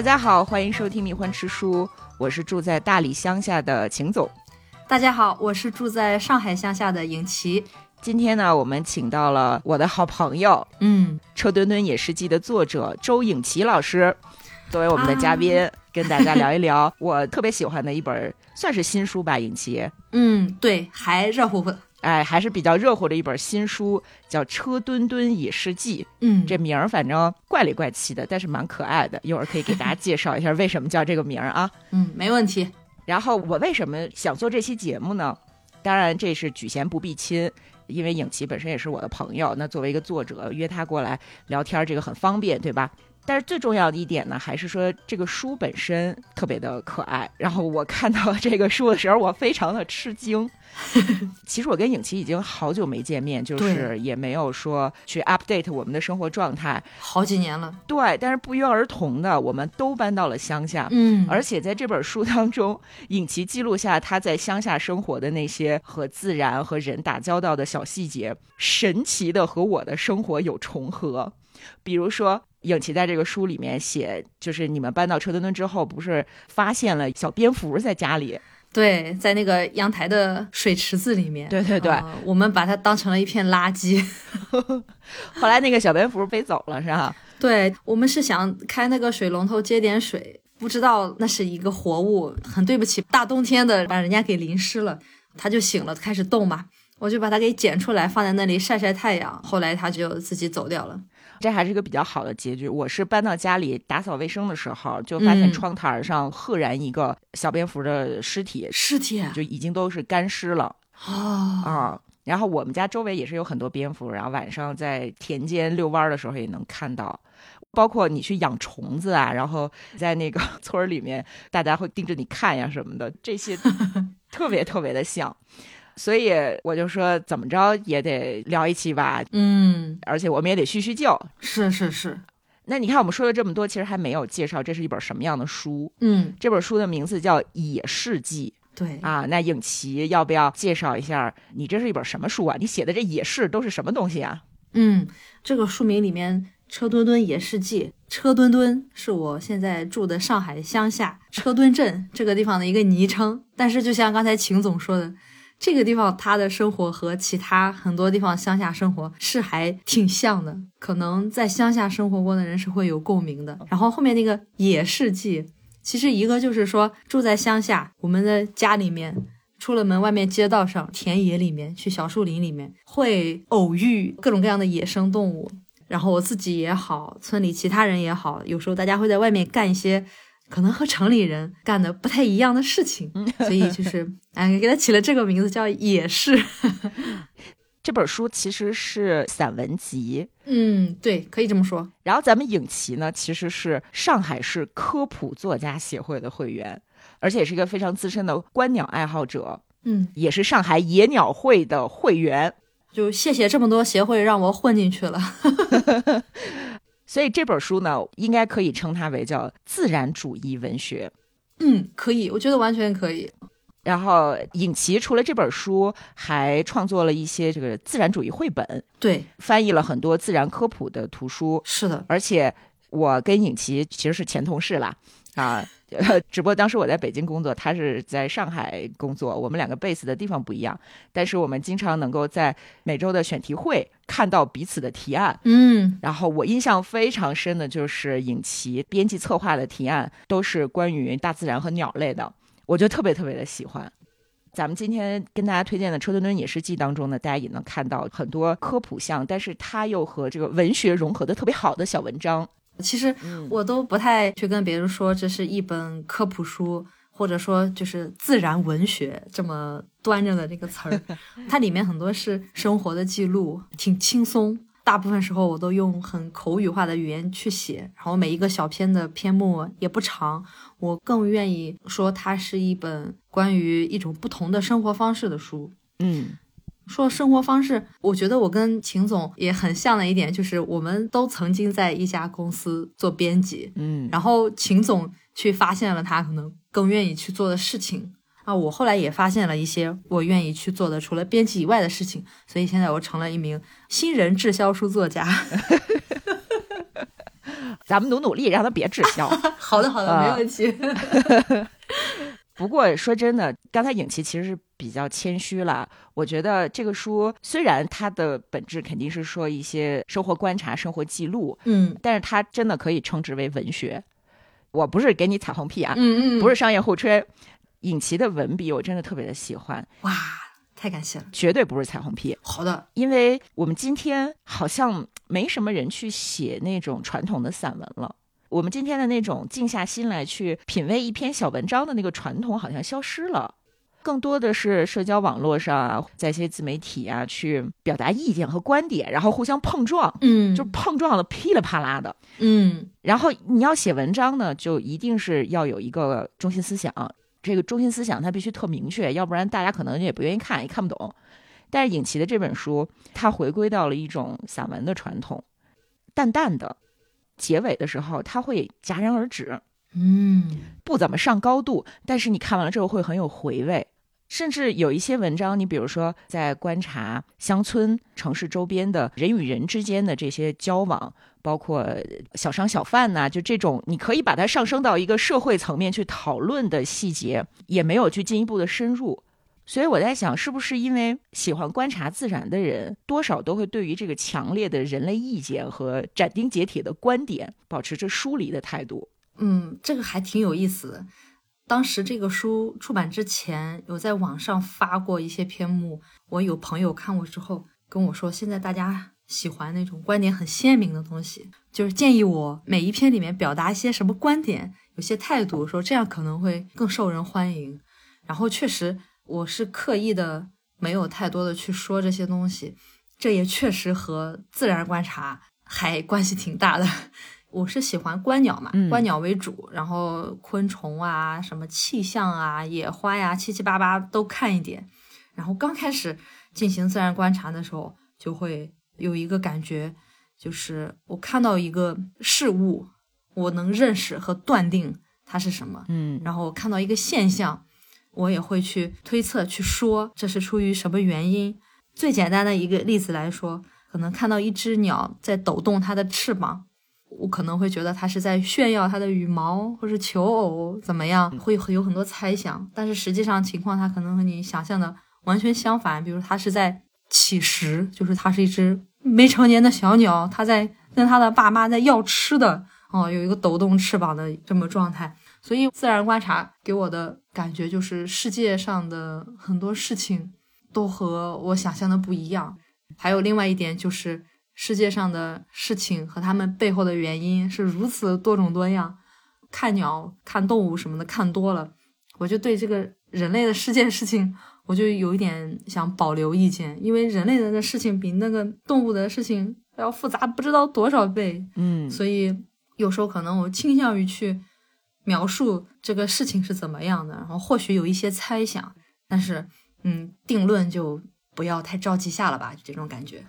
大家好，欢迎收听《蜜獾吃书》，我是住在大理乡下的秦总。大家好，我是住在上海乡下的尹奇。今天呢，我们请到了我的好朋友，嗯，《车墩墩野食记》的作者周颖琪老师，作为我们的嘉宾，跟大家聊一聊 我特别喜欢的一本，算是新书吧，颖琪。嗯，对，还热乎乎。哎，还是比较热乎的一本新书，叫《车墩墩野事记》。嗯，这名儿反正怪里怪气的，但是蛮可爱的。一会儿可以给大家介绍一下为什么叫这个名儿啊。嗯，没问题。然后我为什么想做这期节目呢？当然这是举贤不避亲，因为影琪本身也是我的朋友，那作为一个作者，约他过来聊天，这个很方便，对吧？但是最重要的一点呢，还是说这个书本身特别的可爱。然后我看到这个书的时候，我非常的吃惊。其实我跟影琪已经好久没见面，就是也没有说去 update 我们的生活状态，好几年了。对，但是不约而同的，我们都搬到了乡下。嗯，而且在这本书当中，影琪记录下他在乡下生活的那些和自然和人打交道的小细节，神奇的和我的生活有重合。比如说，影琪在这个书里面写，就是你们搬到车墩墩之后，不是发现了小蝙蝠在家里？对，在那个阳台的水池子里面。对对对，我们把它当成了一片垃圾。后来那个小蝙蝠飞走了，是吧？对，我们是想开那个水龙头接点水，不知道那是一个活物，很对不起，大冬天的把人家给淋湿了，它就醒了，开始动嘛，我就把它给捡出来，放在那里晒晒太阳。后来它就自己走掉了。这还是一个比较好的结局。我是搬到家里打扫卫生的时候，就发现窗台上赫然一个小蝙蝠的尸体，尸体就已经都是干尸了啊啊！然后我们家周围也是有很多蝙蝠，然后晚上在田间遛弯的时候也能看到。包括你去养虫子啊，然后在那个 村儿里面，大家会盯着你看呀什么的，这些 特别特别的像。所以我就说，怎么着也得聊一期吧。嗯，而且我们也得叙叙旧。是是是。那你看，我们说了这么多，其实还没有介绍这是一本什么样的书。嗯，这本书的名字叫《野事记》。对啊，那影琪要不要介绍一下？你这是一本什么书啊？你写的这野事都是什么东西啊？嗯，这个书名里面“车墩墩野事记”，车墩墩是我现在住的上海乡下车墩镇这个地方的一个昵称。但是就像刚才秦总说的。这个地方他的生活和其他很多地方乡下生活是还挺像的，可能在乡下生活过的人是会有共鸣的。然后后面那个野事记，其实一个就是说住在乡下，我们的家里面，出了门外面街道上、田野里面、去小树林里面，会偶遇各种各样的野生动物。然后我自己也好，村里其他人也好，有时候大家会在外面干一些。可能和城里人干的不太一样的事情，所以就是哎，给他起了这个名字叫野事。这本书其实是散文集，嗯，对，可以这么说。然后咱们影琪呢，其实是上海市科普作家协会的会员，而且也是一个非常资深的观鸟爱好者，嗯，也是上海野鸟会的会员。就谢谢这么多协会让我混进去了。所以这本书呢，应该可以称它为叫自然主义文学。嗯，可以，我觉得完全可以。然后尹奇除了这本书，还创作了一些这个自然主义绘本，对，翻译了很多自然科普的图书。是的，而且我跟尹奇其实是前同事啦，啊。只不过当时我在北京工作，他是在上海工作，我们两个 base 的地方不一样，但是我们经常能够在每周的选题会看到彼此的提案。嗯，然后我印象非常深的就是尹奇编辑策划的提案，都是关于大自然和鸟类的，我就特别特别的喜欢。咱们今天跟大家推荐的《车墩墩野事记》当中呢，大家也能看到很多科普项，但是它又和这个文学融合的特别好的小文章。其实我都不太去跟别人说这是一本科普书，或者说就是自然文学这么端着的这个词儿。它里面很多是生活的记录，挺轻松。大部分时候我都用很口语化的语言去写，然后每一个小篇的篇目也不长。我更愿意说它是一本关于一种不同的生活方式的书。嗯。说生活方式，我觉得我跟秦总也很像的一点，就是我们都曾经在一家公司做编辑，嗯，然后秦总去发现了他可能更愿意去做的事情啊，我后来也发现了一些我愿意去做的除了编辑以外的事情，所以现在我成了一名新人滞销书作家。咱们努努力，让他别滞销。好的，好的，啊没问题。不过说真的，刚才影琪其实是比较谦虚了。我觉得这个书虽然它的本质肯定是说一些生活观察、生活记录，嗯但是它真的可以称之为文学。我不是给你彩虹屁啊，嗯嗯，不是商业互吹。尹琪的文笔我真的特别的喜欢，哇，太感谢了。绝对不是彩虹屁。好的，因为我们今天好像没什么人去写那种传统的散文了。我们今天的那种静下心来去品味一篇小文章的那个传统好像消失了，更多的是社交网络上啊，在一些自媒体啊去表达意见和观点，然后互相碰撞，嗯就碰撞的噼里啪啦的。嗯然后你要写文章呢，就一定是要有一个中心思想，这个中心思想它必须特明确，要不然大家可能也不愿意看，也看不懂。但是尹奇的这本书，它回归到了一种散文的传统，淡淡的，结尾的时候它会戛然而止，嗯不怎么上高度，但是你看完了之后会很有回味。甚至有一些文章，你比如说在观察乡村、城市周边的人与人之间的这些交往，包括小商小贩呐、就这种，你可以把它上升到一个社会层面去讨论的细节，也没有去进一步的深入。所以我在想，是不是因为喜欢观察自然的人，多少都会对于这个强烈的人类意见和斩钉截铁的观点，保持着疏离的态度？嗯，这个还挺有意思的。当时这个书出版之前，有在网上发过一些篇目，我有朋友看过之后跟我说，现在大家喜欢那种观点很鲜明的东西，就是建议我每一篇里面表达一些什么观点，有些态度，说这样可能会更受人欢迎。然后确实，我是刻意的没有太多的去说这些东西，这也确实和自然观察还关系挺大的。我是喜欢观鸟嘛，嗯观鸟为主，然后昆虫啊、什么气象啊、野花呀、七七八八都看一点。然后刚开始进行自然观察的时候，就会有一个感觉，就是我看到一个事物，我能认识和断定它是什么。嗯然后我看到一个现象，我也会去推测、去说这是出于什么原因。最简单的一个例子来说，可能看到一只鸟在抖动它的翅膀，我可能会觉得它是在炫耀它的羽毛，或是求偶怎么样，会会有很多猜想。但是实际上情况它可能和你想象的完全相反，比如它是在乞食，就是它是一只没成年的小鸟，它在跟它的爸妈在要吃的，哦，有一个抖动翅膀的这么状态。所以自然观察给我的感觉就是世界上的很多事情都和我想象的不一样。还有另外一点就是世界上的事情和他们背后的原因是如此多种多样。看鸟、看动物什么的看多了，我就对这个人类的世界事情，我就有一点想保留意见，因为人类的事情比那个动物的事情要复杂不知道多少倍。嗯所以有时候可能我倾向于去描述这个事情是怎么样的，然后或许有一些猜想，但是嗯，定论就不要太着急下了吧，就这种感觉。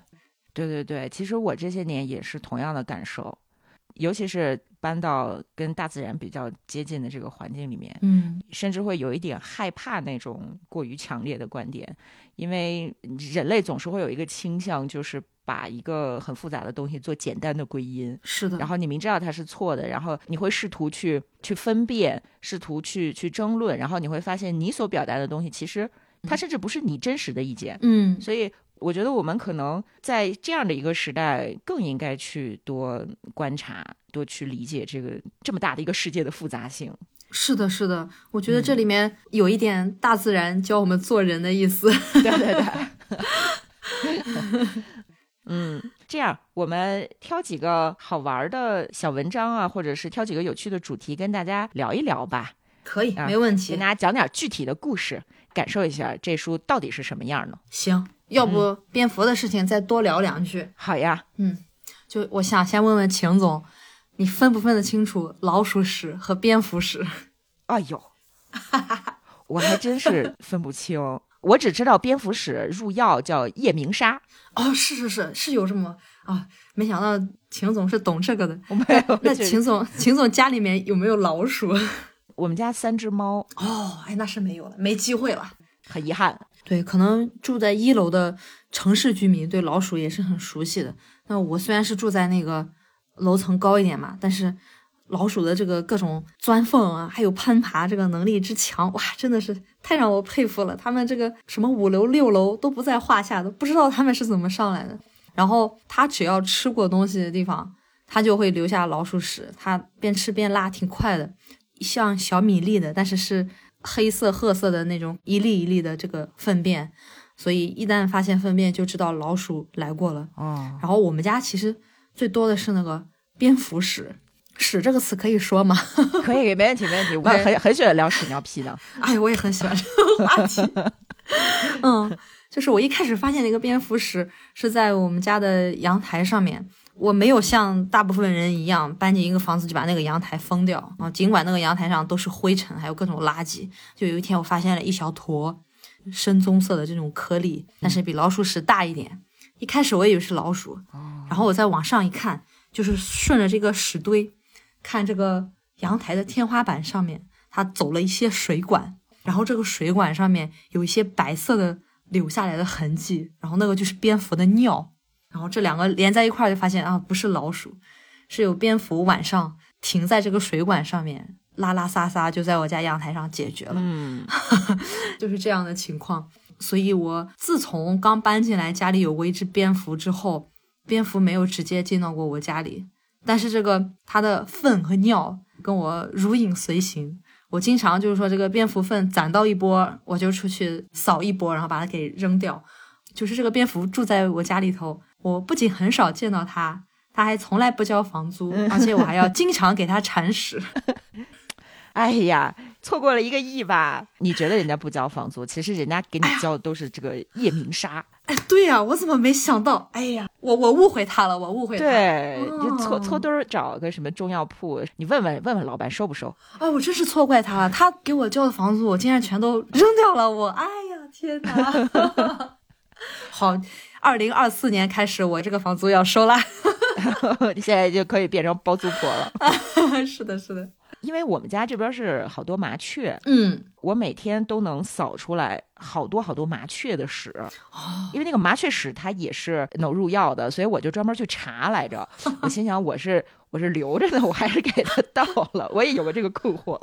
对对对，其实我这些年也是同样的感受，尤其是搬到跟大自然比较接近的这个环境里面，嗯甚至会有一点害怕那种过于强烈的观点，因为人类总是会有一个倾向，就是把一个很复杂的东西做简单的归因。是的，然后你明知道它是错的，然后你会试图去去分辨，试图去去争论，然后你会发现你所表达的东西其实它甚至不是你真实的意见。嗯所以我觉得我们可能在这样的一个时代，更应该去多观察，多去理解这个这么大的一个世界的复杂性。是的，是的，我觉得这里面有一点大自然教我们做人的意思。对对对。嗯，这样我们挑几个好玩的小文章啊，或者是挑几个有趣的主题，跟大家聊一聊吧，可以，啊没问题给大。家讲点具体的故事，感受一下这书到底是什么样呢？行，要不蝙蝠的事情再多聊两句。好呀，嗯就我想先问问秦总，你分不分得清楚老鼠屎和蝙蝠屎？哎呦，我还真是分不清，我只知道蝙蝠屎入药叫夜明砂，哦，是是是是有这么啊，没想到秦总是懂这个的。我没有。那秦总，秦总家里面有没有老鼠？我们家三只猫，哦，哎，那是没有了，没机会了。很遗憾。对，可能住在一楼的城市居民对老鼠也是很熟悉的。那我虽然是住在那个楼层高一点嘛，但是老鼠的这个各种钻缝啊，还有攀爬这个能力之强，哇，真的是太让我佩服了。他们这个什么五楼六楼都不在话下的，不知道他们是怎么上来的。然后它只要吃过东西的地方，它就会留下老鼠屎，它边吃边拉，挺快的，像小米粒的，但是是黑色褐色的那种一粒一粒的这个粪便。所以一旦发现粪便，就知道老鼠来过了。哦，然后我们家其实最多的是那个蝙蝠屎，屎这个词可以说吗？可以，没问题，没问题。我很很喜欢聊屎尿屁的。哎，我也很喜欢这个话题。嗯，就是我一开始发现那个蝙蝠屎是在我们家的阳台上面，我没有像大部分人一样搬进一个房子就把那个阳台封掉啊。尽管那个阳台上都是灰尘，还有各种垃圾，就有一天我发现了一小坨。深棕色的这种颗粒，但是比老鼠屎大一点。一开始我以为是老鼠，然后我再往上一看，就是顺着这个屎堆，看这个阳台的天花板上面，它走了一些水管，然后这个水管上面有一些白色的留下来的痕迹，然后那个就是蝙蝠的尿，然后这两个连在一块儿就发现啊，不是老鼠，是有蝙蝠晚上停在这个水管上面。拉拉撒撒就在我家阳台上解决了，嗯，就是这样的情况。所以我自从刚搬进来，家里有过一只蝙蝠之后，蝙蝠没有直接进到过我家里，但是这个它的粪和尿跟我如影随形。我经常就是说，这个蝙蝠粪攒到一波，我就出去扫一波，然后把它给扔掉。就是这个蝙蝠住在我家里头，我不仅很少见到它，它还从来不交房租，而且我还要经常给它铲屎。哎呀，错过了一个亿吧？你觉得人家不交房租，其实人家给你交的都是这个夜明沙。哎，对呀，我怎么没想到？哎呀，我我误会他了，我误会他。对，就搓搓堆儿找个什么中药铺，你问问问问老板收不收？啊，我真是错怪他了，他给我交的房租，我竟然全都扔掉了。我，哎呀，天哪！好，二零二四年开始，我这个房租要收了。你 现在就可以变成包租婆了。是的，是的。因为我们家这边是好多麻雀，嗯，我每天都能扫出来好多好多麻雀的屎，哦，因为那个麻雀屎它也是能入药的，所以我就专门去查来着。我心想我是我是留着呢，我还是给它倒了？我也有过这个困惑。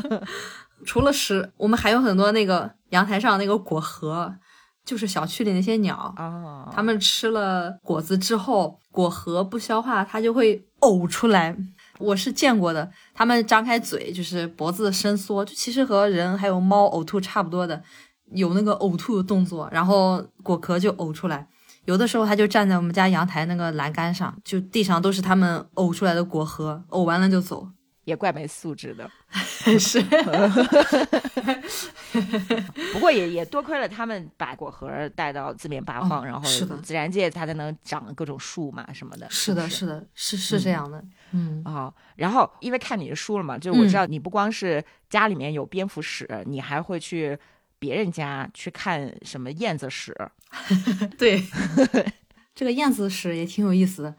除了屎，我们还有很多那个阳台上那个果核，就是小区里那些鸟啊，它们吃了果子之后，果核不消化，它就会呕出来。我是见过的，他们张开嘴就是脖子伸缩，就其实和人还有猫呕吐差不多的，有那个呕吐的动作，然后果壳就呕出来。有的时候它就站在我们家阳台那个栏杆上，就地上都是它们呕出来的果核，呕完了就走。也怪没素质的，是。不过也也多亏了他们把果核带到四面八方，然后自然界它才能长各种树嘛什么的。是的，是的，是是这样的。嗯啊，然后因为看你的书了嘛，就是我知道你不光是家里面有蝙蝠屎，你还会去别人家去看什么燕子屎。对，这个燕子屎也挺有意思的，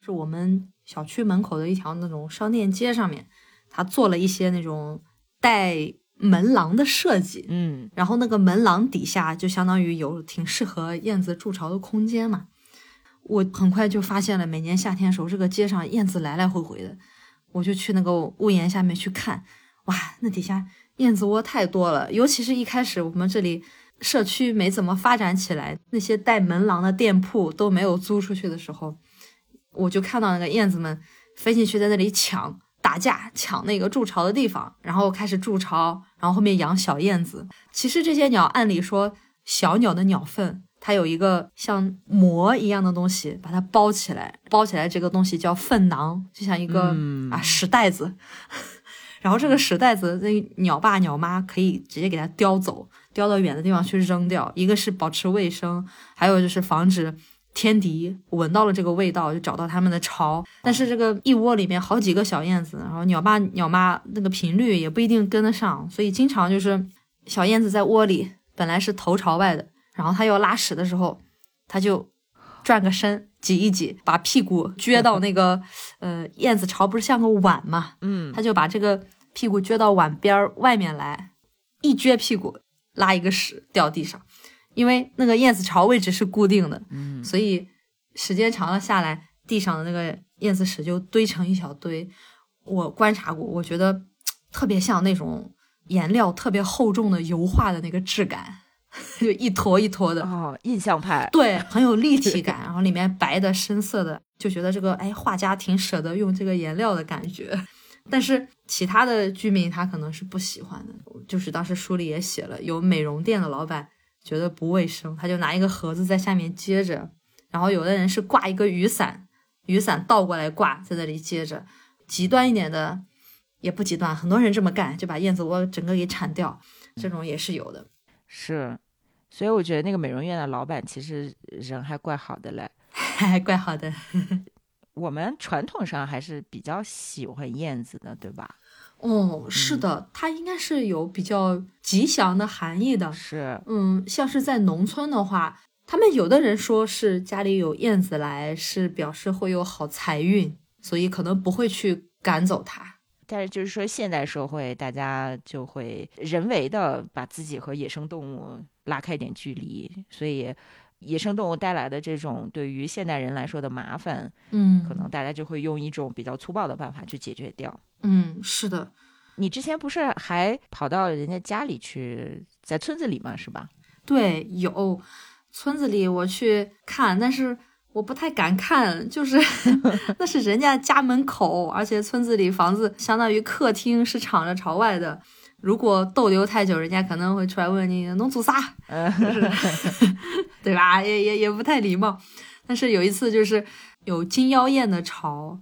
是我们。小区门口的一条那种商店街上面，他做了一些那种带门廊的设计，嗯，然后那个门廊底下就相当于有挺适合燕子筑巢的空间嘛。我很快就发现了，每年夏天时候，这个街上燕子来来回回的，我就去那个屋檐下面去看，哇，那底下燕子窝太多了。尤其是一开始我们这里社区没怎么发展起来，那些带门廊的店铺都没有租出去的时候。我就看到那个燕子们飞进去，在那里抢打架，抢那个筑巢的地方，然后开始筑巢，然后后面养小燕子。其实这些鸟，按理说小鸟的鸟粪，它有一个像膜一样的东西把它包起来，包起来这个东西叫粪囊，就像一个啊屎袋子。然后这个屎袋子，那鸟爸鸟妈可以直接给它叼走，叼到远的地方去扔掉。一个是保持卫生，还有就是防止。天敌闻到了这个味道，就找到他们的巢。但是这个一窝里面好几个小燕子，然后鸟爸鸟妈那个频率也不一定跟得上，所以经常就是小燕子在窝里本来是头朝外的，然后它要拉屎的时候，它就转个身挤一挤，把屁股撅到那个 呃燕子巢不是像个碗嘛，嗯，它就把这个屁股撅到碗边外面来，一撅屁股拉一个屎掉地上。因为那个燕子巢位置是固定的，嗯，所以时间长了下来，地上的那个燕子屎就堆成一小堆。我观察过，我觉得特别像那种颜料特别厚重的油画的那个质感，就一坨一坨的。哦，印象派。对，很有立体感，然后里面白的、深色的，就觉得这个哎，画家挺舍得用这个颜料的感觉。但是其他的居民他可能是不喜欢的，就是当时书里也写了，有美容店的老板觉得不卫生，他就拿一个盒子在下面接着，然后有的人是挂一个雨伞，雨伞倒过来挂在那里接着，极端一点的也不极端，很多人这么干就把燕子窝整个给铲掉，这种也是有的。是，所以我觉得那个美容院的老板其实人还怪好的嘞，还怪好的。我们传统上还是比较喜欢燕子的，对吧？哦，是的，它应该是有比较吉祥的含义的。是，嗯，像是在农村的话，他们有的人说是家里有燕子来，是表示会有好财运，所以可能不会去赶走它。但是就是说，现代社会大家就会人为的把自己和野生动物拉开点距离，所以。野生动物带来的这种对于现代人来说的麻烦，嗯，可能大家就会用一种比较粗暴的办法去解决掉。嗯，是的。你之前不是还跑到人家家里去，在村子里嘛，是吧？对，有村子里我去看，但是我不太敢看，就是 那是人家家门口，而且村子里房子相当于客厅是敞着朝外的。如果逗留太久，人家可能会出来问你能做啥，对吧？也也也不太礼貌。但是有一次，就是有金腰燕的巢，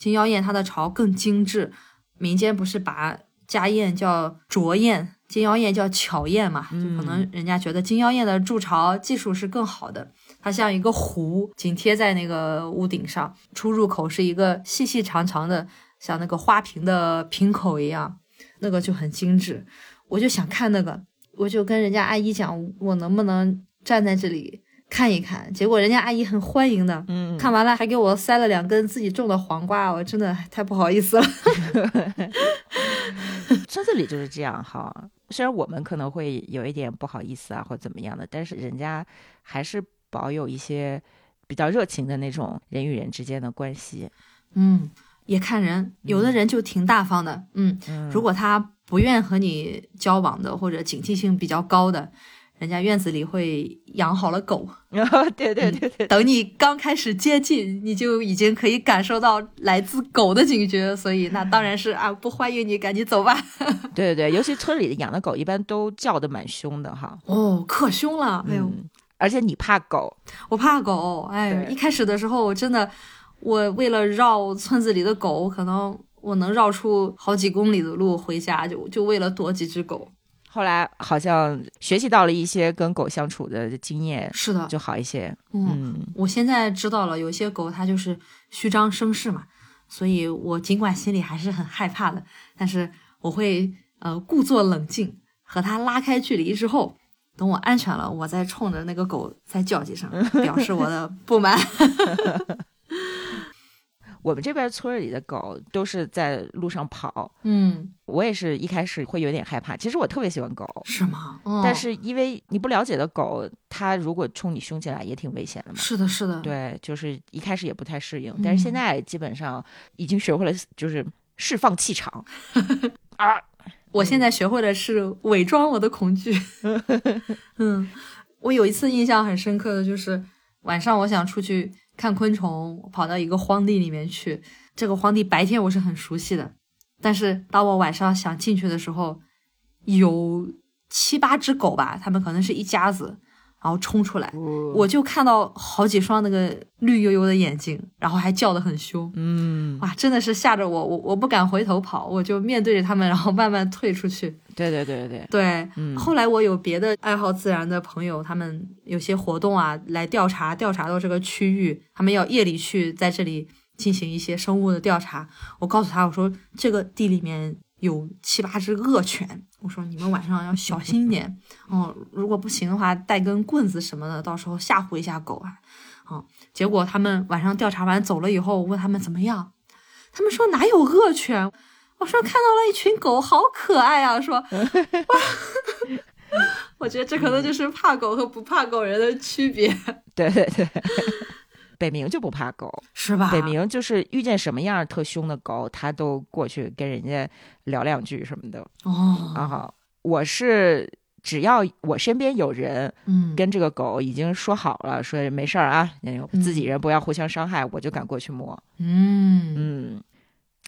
金腰燕它的巢更精致。民间不是把家燕叫拙燕，金腰燕叫巧燕嘛？就可能人家觉得金腰燕的筑巢技术是更好的。它像一个壶，紧贴在那个屋顶上，出入口是一个细细长长的，像那个花瓶的瓶口一样。那个就很精致，我就想看那个，我就跟人家阿姨讲，我能不能站在这里看一看？结果人家阿姨很欢迎的，嗯，看完了还给我塞了两根自己种的黄瓜，我真的太不好意思了。村子里就是这样哈，虽然我们可能会有一点不好意思啊，或怎么样的，但是人家还是保有一些比较热情的那种人与人之间的关系，嗯。也看人，有的人就挺大方的，嗯，如果他不愿和你交往的，或者警惕性比较高的，人家院子里会养好了狗，对对对对，等你刚开始接近，你就已经可以感受到来自狗的警觉，所以那当然是啊，不欢迎你，赶紧走吧。对对对，尤其村里养的狗一般都叫的蛮凶的哈，哦，可凶了，哎呦，而且你怕狗，我怕狗，哎，一开始的时候我真的。我为了绕村子里的狗，可能我能绕出好几公里的路回家，就就为了躲几只狗。后来好像学习到了一些跟狗相处的经验，是的，就好一些。嗯，我现在知道了，有些狗它就是虚张声势嘛，所以我尽管心里还是很害怕的，但是我会呃故作冷静，和它拉开距离之后，等我安全了，我再冲着那个狗再叫几声，表示我的不满。我们这边村里的狗都是在路上跑，嗯，我也是一开始会有点害怕。其实我特别喜欢狗，是吗？但是因为你不了解的狗，它如果冲你凶起来也挺危险的嘛。是的，是的，对，就是一开始也不太适应，但是现在基本上已经学会了，就是释放气场。啊，我现在学会的是伪装我的恐惧。嗯，我有一次印象很深刻的就是晚上我想出去。看昆虫，跑到一个荒地里面去。这个荒地白天我是很熟悉的，但是当我晚上想进去的时候，有七八只狗吧，它们可能是一家子。然后冲出来，我就看到好几双那个绿油油的眼睛，然后还叫得很凶。嗯，哇，真的是吓着我，我我不敢回头跑，我就面对着他们，然后慢慢退出去。对对对对对，嗯。后来我有别的爱好自然的朋友，他们有些活动啊，来调查调查到这个区域，他们要夜里去在这里进行一些生物的调查。我告诉他，我说这个地里面。有七八只恶犬，我说你们晚上要小心一点哦。如果不行的话，带根棍子什么的，到时候吓唬一下狗啊。哦，结果他们晚上调查完走了以后，我问他们怎么样，他们说哪有恶犬？我说看到了一群狗，好可爱啊。说，我觉得这可能就是怕狗和不怕狗人的区别。对对对。北冥就不怕狗，是吧？北冥就是遇见什么样特凶的狗，他都过去跟人家聊两句什么的哦，啊。我是只要我身边有人嗯，跟这个狗已经说好了，说没事儿啊，嗯自己人不要互相伤害，我就敢过去摸。嗯嗯，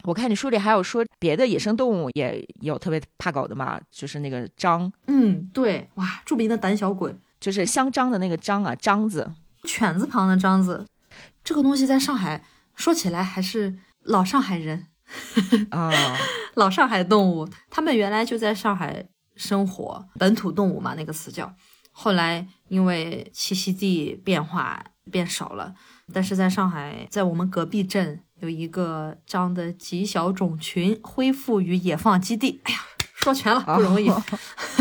我看你书里还有说别的野生动物也有特别怕狗的嘛，就是那个獐，嗯，对，哇，著名的胆小鬼，就是香樟的那个樟啊，樟子。犬字旁的樟子，这个东西在上海说起来还是老上海人，啊，老上海动物，他们原来就在上海生活，本土动物嘛，那个词叫。后来因为栖息地变化变少了，但是在上海，在我们隔壁镇有一个獐的极小种群恢复于野放基地。哎呀，说全了不容易。哦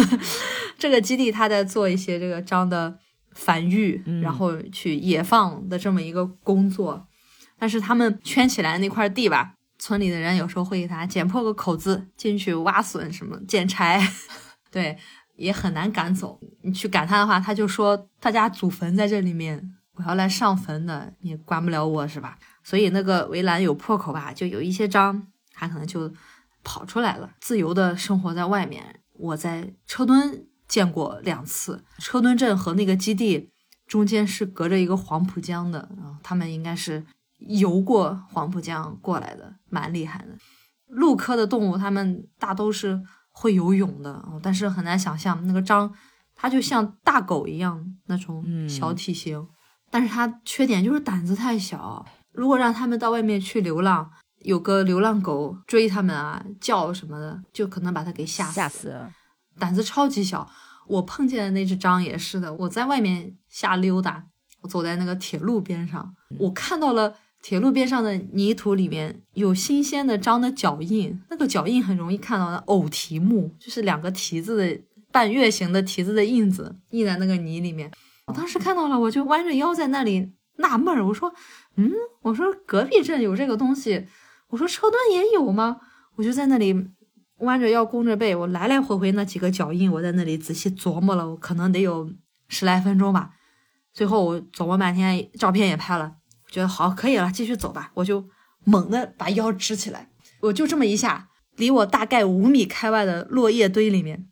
这个基地它在做一些这个章的繁育，嗯然后去野放的这么一个工作。但是他们圈起来那块地吧，村里的人有时候会给他剪破个口子进去挖笋什么捡柴，对，也很难赶走。你去赶他的话，他就说他家祖坟在这里面，我要来上坟的，你管不了我是吧？所以那个围栏有破口吧，就有一些獐，它可能就跑出来了，自由的生活在外面。我在车墩见过两次，车墩镇和那个基地中间是隔着一个黄浦江的，然后他们应该是游过黄浦江过来的，蛮厉害的。陆科的动物，它们大都是会游泳的，哦但是很难想象那个章，它就像大狗一样那种嗯小体型，但是它缺点就是胆子太小。如果让它们到外面去流浪，有个流浪狗追它们啊，叫什么的，就可能把它给吓死。吓死了！胆子超级小。我碰见的那只章也是的，我在外面瞎溜达，我走在那个铁路边上，我看到了铁路边上的泥土里面有新鲜的章的脚印，那个脚印很容易看到的偶蹄目，就是两个蹄子的半月形的蹄子的印子印在那个泥里面。我当时看到了，我就弯着腰在那里纳闷儿，我说，嗯，我说隔壁镇有这个东西，我说车墩也有吗？我就在那里弯着腰弓着背，我来来回回那几个脚印，我在那里仔细琢磨了，我可能得有十来分钟吧。最后我琢磨半天，照片也拍了，觉得好可以了，继续走吧。我就猛地把腰支起来，我就这么一下，离我大概五米开外的落叶堆里面，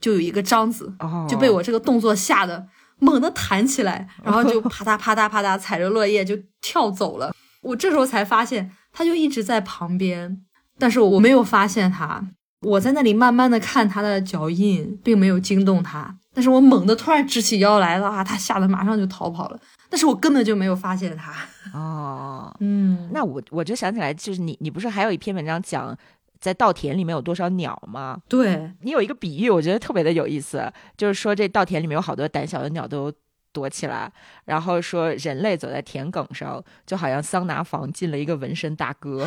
就有一个章子，哦，就被我这个动作吓得猛地弹起来，然后就啪嗒啪嗒啪嗒踩着落叶就跳走了。我这时候才发现，他就一直在旁边，但是我没有发现它。我在那里慢慢的看他的脚印，并没有惊动他。但是我猛地突然直起腰来了啊，他吓得马上就逃跑了。但是我根本就没有发现他。哦，嗯那我我就想起来，就是你你不是还有一篇文章讲在稻田里面有多少鸟吗？对，你有一个比喻，我觉得特别的有意思，就是说这稻田里面有好多胆小的鸟都躲起来，然后说人类走在田埂上，就好像桑拿房进了一个纹身大哥，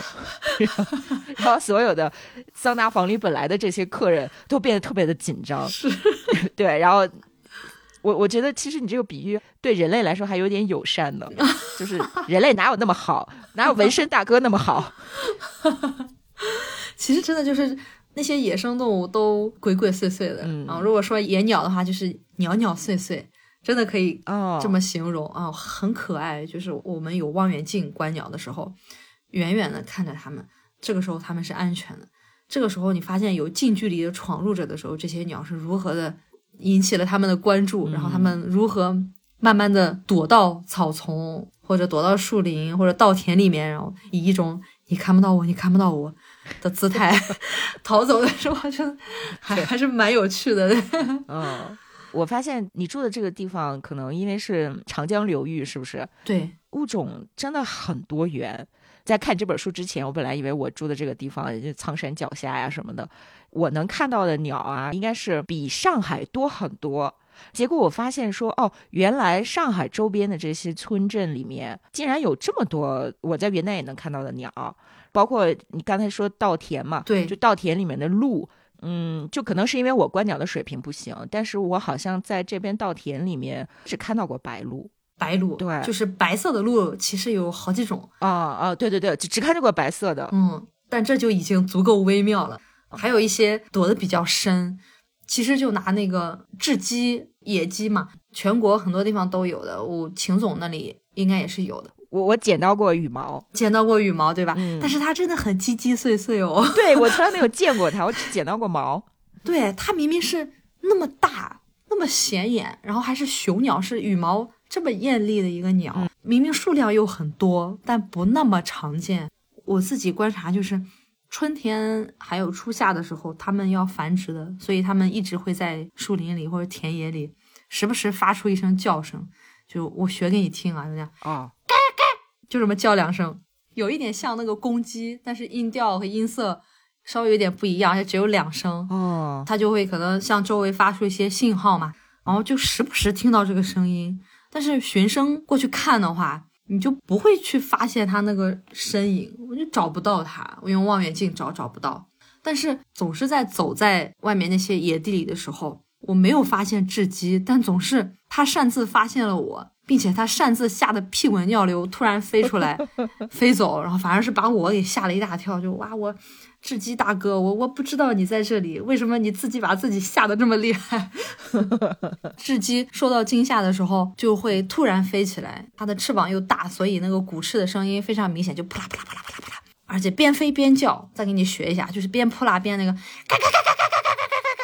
然后所有的桑拿房里本来的这些客人都变得特别的紧张，是，对，然后。我我觉得其实你这个比喻对人类来说还有点友善呢，就是人类哪有那么好，哪有纹身大哥那么好？其实真的就是那些野生动物都鬼鬼祟祟的、嗯啊。如果说野鸟的话，就是鸟鸟祟祟，真的可以哦，这么形容啊，很可爱。就是我们有望远镜观鸟的时候，远远的看着它们，这个时候它们是安全的。这个时候你发现有近距离的闯入者的时候，这些鸟是如何的引起了他们的关注，嗯然后他们如何慢慢的躲到草丛或者躲到树林或者稻田里面，然后以一种你看不到我，你看不到我的姿态 逃走的时候，我觉得还还是蛮有趣的。嗯，我发现你住的这个地方，可能因为是长江流域，是不是对，物种真的很多元？在看这本书之前，我本来以为我住的这个地方就苍山脚下呀什么的，我能看到的鸟啊，应该是比上海多很多。结果我发现说，哦，原来上海周边的这些村镇里面，竟然有这么多我在云南也能看到的鸟，包括你刚才说稻田嘛，对就稻田里面的鹿，嗯，就可能是因为我观鸟的水平不行，但是我好像在这边稻田里面只看到过白鹭。白鹭，对就是白色的鹭，其实有好几种。啊啊，对对对，只只看见过白色的。嗯，但这就已经足够微妙了。还有一些躲得比较深，其实就拿那个雉鸡、野鸡嘛，全国很多地方都有的。我秦总那里应该也是有的。我我捡到过羽毛，捡到过羽毛，对吧？嗯但是它真的很鸡鸡碎碎哦。对我从来没有见过它，我只捡到过毛。对，它明明是那么大，那么显眼，然后还是雄鸟，是羽毛这么艳丽的一个鸟，嗯明明数量又很多，但不那么常见。我自己观察就是，春天还有初夏的时候，它们要繁殖的，所以它们一直会在树林里或者田野里，时不时发出一声叫声。就我学给你听啊，就这样，哦，就这么叫两声，有一点像那个公鸡，但是音调和音色稍微有点不一样，而且只有两声。哦，它就会可能向周围发出一些信号嘛，然后就时不时听到这个声音，但是循声过去看的话，你就不会去发现它那个身影，我就找不到它，我用望远镜找找不到。但是总是在走在外面那些野地里的时候，我没有发现雉鸡，但总是它擅自发现了我，并且它擅自吓得屁滚尿流，突然飞出来，飞走，然后反而是把我给吓了一大跳，就哇我。雉鸡大哥，我我不知道你在这里，为什么你自己把自己吓得这么厉害？雉鸡受到惊吓的时候，就会突然飞起来，它的翅膀又大，所以那个鼓翅的声音非常明显，就扑啦扑啦扑啦扑啦扑啦，而且边飞边叫。再给你学一下，就是边扑啦边那个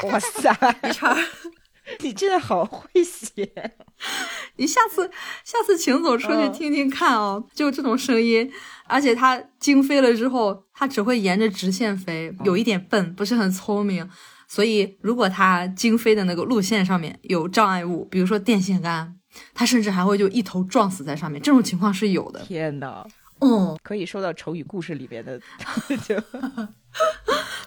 哇塞。你真的好会写。你下次下次请走出去嗯听听看哦，就这种声音，而且它惊飞了之后，它只会沿着直线飞，有一点笨，不是很聪明。所以如果它惊飞的那个路线上面有障碍物，比如说电线杆，它甚至还会就一头撞死在上面，这种情况是有的。天哪，嗯，可以说到成语故事里边的，就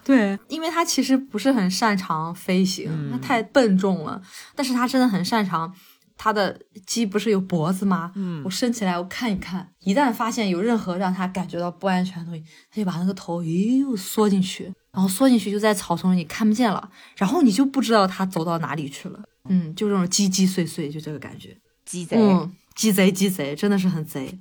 对，因为他其实不是很擅长飞行，他太笨重了，但是他真的很擅长。它的鸡不是有脖子吗？嗯我伸起来，我看一看，一旦发现有任何让它感觉到不安全的东西，它就把那个头又缩进去，然后缩进去就在草丛里看不见了，然后你就不知道它走到哪里去了。嗯，就这种鸡鸡碎碎，就这个感觉。鸡贼。嗯，鸡贼鸡贼，真的是很贼。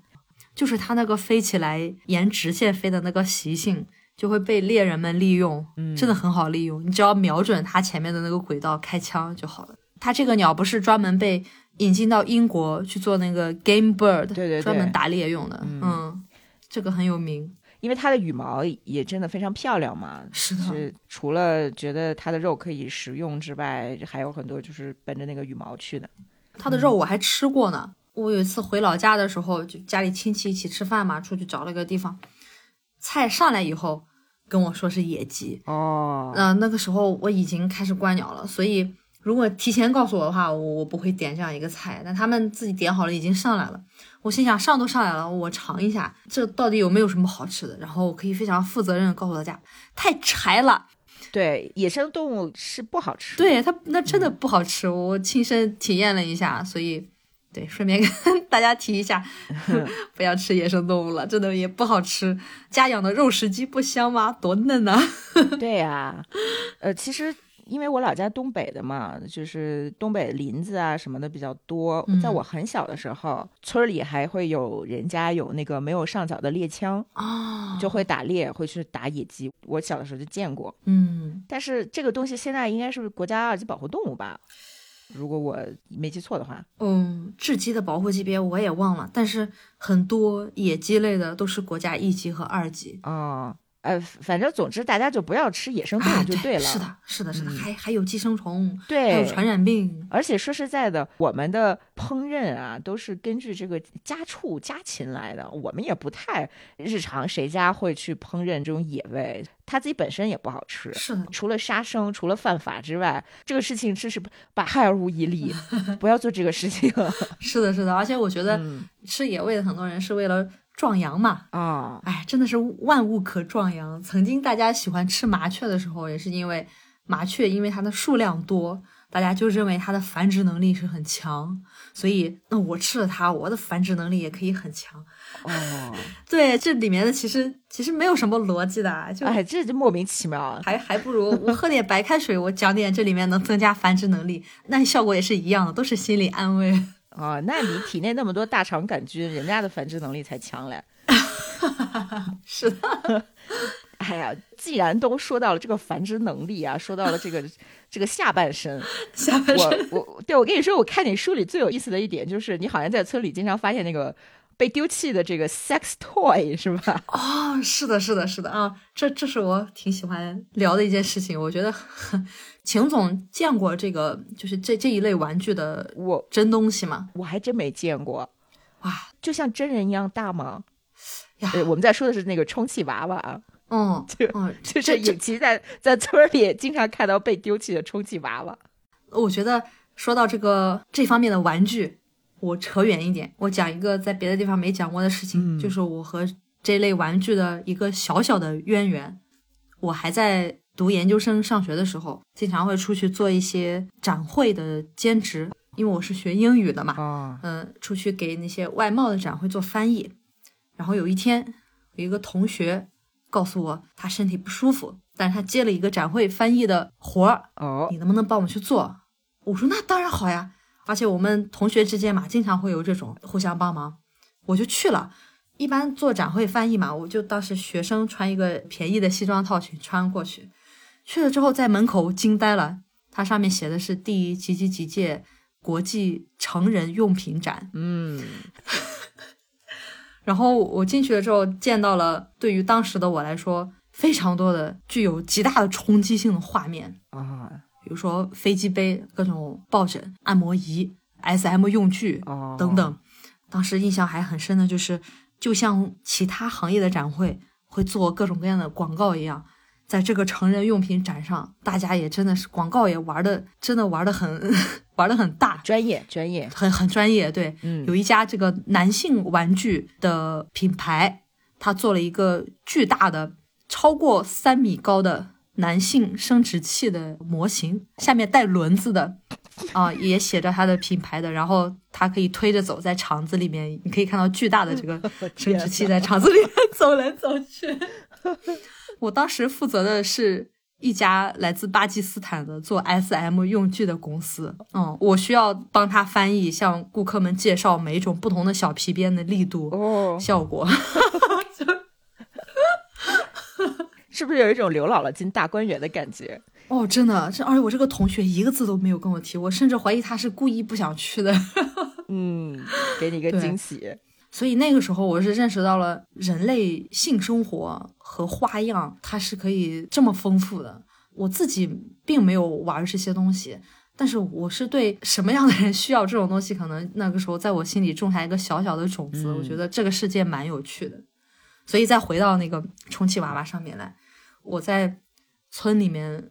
就是它那个飞起来沿直线飞的那个习性，就会被猎人们利用，嗯真的很好利用。你只要瞄准它前面的那个轨道开枪就好了。它这个鸟不是专门被引进到英国去做那个 game bird，对对对专门打猎用的。嗯嗯，这个很有名。因为它的羽毛也真的非常漂亮嘛，是的是除了觉得它的肉可以食用之外，还有很多就是奔着那个羽毛去的。它的肉我还吃过呢。我有一次回老家的时候，就家里亲戚一起吃饭嘛，出去找了个地方，菜上来以后跟我说是野鸡，哦，嗯、那个时候我已经开始观鸟了，所以如果提前告诉我的话，我我不会点这样一个菜。但他们自己点好了，已经上来了。我心想，上都上来了，我尝一下，这到底有没有什么好吃的？然后我可以非常负责任的告诉大家，太柴了。对，野生动物是不好吃。，对它那真的不好吃，我亲身体验了一下，所以对，顺便跟 大家提一下，不要吃野生动物了，真的也不好吃。家养的肉食鸡不香吗？多嫩啊！对呀、呃，其实因为我老家东北的嘛，就是东北林子啊什么的比较多。在我很小的时候，村里还会有人家有那个没有上缴的猎枪，哦，就会打猎，会去打野鸡。我小的时候就见过，嗯，但是这个东西现在应该是国家二级保护动物吧？如果我没记错的话，嗯，雉鸡的保护级别我也忘了，但是很多野鸡类的都是国家一级和二级。哦，呃，反正总之大家就不要吃野生动啊，物就对了。是的，是的，是的，嗯还还有寄生虫，还对有，传染病。而且说实在的，我们的烹饪啊，都是根据这个家畜家禽来的。我们也不太日常，谁家会去烹饪这种野味？它自己本身也不好吃。是的，除了杀生，除了犯法之外，这个事情真是百害而无一利，不要做这个事情。是的，是的，而且我觉得嗯吃野味的很多人是为了壮阳嘛。啊，哎，真的是万物可壮阳。曾经大家喜欢吃麻雀的时候，也是因为麻雀因为它的数量多，大家就认为它的繁殖能力是很强，所以那我吃了它，我的繁殖能力也可以很强。哦，对，这里面的其实其实没有什么逻辑的啊，就哎，这就莫名其妙啊。还还不如我喝点白开水，我讲点这里面能增加繁殖能力，那效果也是一样的，都是心理安慰。啊，那你体内那么多大肠杆菌，人家的繁殖能力才强嘞。是的，哎呀，既然都说到了这个繁殖能力啊，说到了这个 这个下半身，下半身我我对我跟你说，我看你书里最有意思的一点就是，你好像在村里经常发现那个被丢弃的这个 sex toy 是吧？哦，是的，是的，是的啊，这这是我挺喜欢聊的一件事情。我觉得秦总见过这个，就是这这一类玩具的我真东西吗？我还真没见过，哇就像真人一样大吗？呀，呃，我们在说的是那个充气娃娃啊，嗯 就嗯，就是这这影琪在在村里经常看到被丢弃的充气娃娃。我觉得说到这个这方面的玩具，我扯远一点，我讲一个在别的地方没讲过的事情，嗯就是我和这类玩具的一个小小的渊源。我还在读研究生上学的时候，经常会出去做一些展会的兼职，因为我是学英语的嘛，哦，嗯，出去给那些外贸的展会做翻译。然后有一天，有一个同学告诉我，他身体不舒服，但是他接了一个展会翻译的活儿，哦，你能不能帮我去做？我说那当然好呀，而且我们同学之间嘛，经常会有这种互相帮忙，我就去了。一般做展会翻译嘛，我就当时学生穿一个便宜的西装套裙穿过去，去了之后在门口惊呆了，它上面写的是第几几几届国际成人用品展，嗯，然后我进去了之后，见到了对于当时的我来说非常多的具有极大的冲击性的画面，啊，比如说飞机杯、各种抱枕、按摩仪、SM 用具哦，等等。当时印象还很深的就是，就像其他行业的展会会做各种各样的广告一样，在这个成人用品展上，大家也真的是广告也玩的，真的玩的很 玩的很大，专业专业，很很专业。对，嗯，有一家这个男性玩具的品牌，他做了一个巨大的、超过三米高的男性生殖器的模型，下面带轮子的，啊、也写着他的品牌的，然后它可以推着走在厂子里面，你可以看到巨大的这个 生殖器在厂子里面 走来走去。我当时负责的是一家来自巴基斯坦的做 SM 用具的公司，嗯，我需要帮他翻译，向顾客们介绍每一种不同的小皮鞭的力度、哦，效果。是不是有一种刘姥姥进大观园的感觉？哦，真的，这而且我这个同学一个字都没有跟我提，我甚至怀疑他是故意不想去的。嗯，给你一个惊喜。所以那个时候，我是认识到了人类性生活和花样，它是可以这么丰富的。我自己并没有玩这些东西，但是我是对什么样的人需要这种东西，可能那个时候在我心里种下一个小小的种子。嗯我觉得这个世界蛮有趣的。所以再回到那个充气娃娃上面来，我在村里面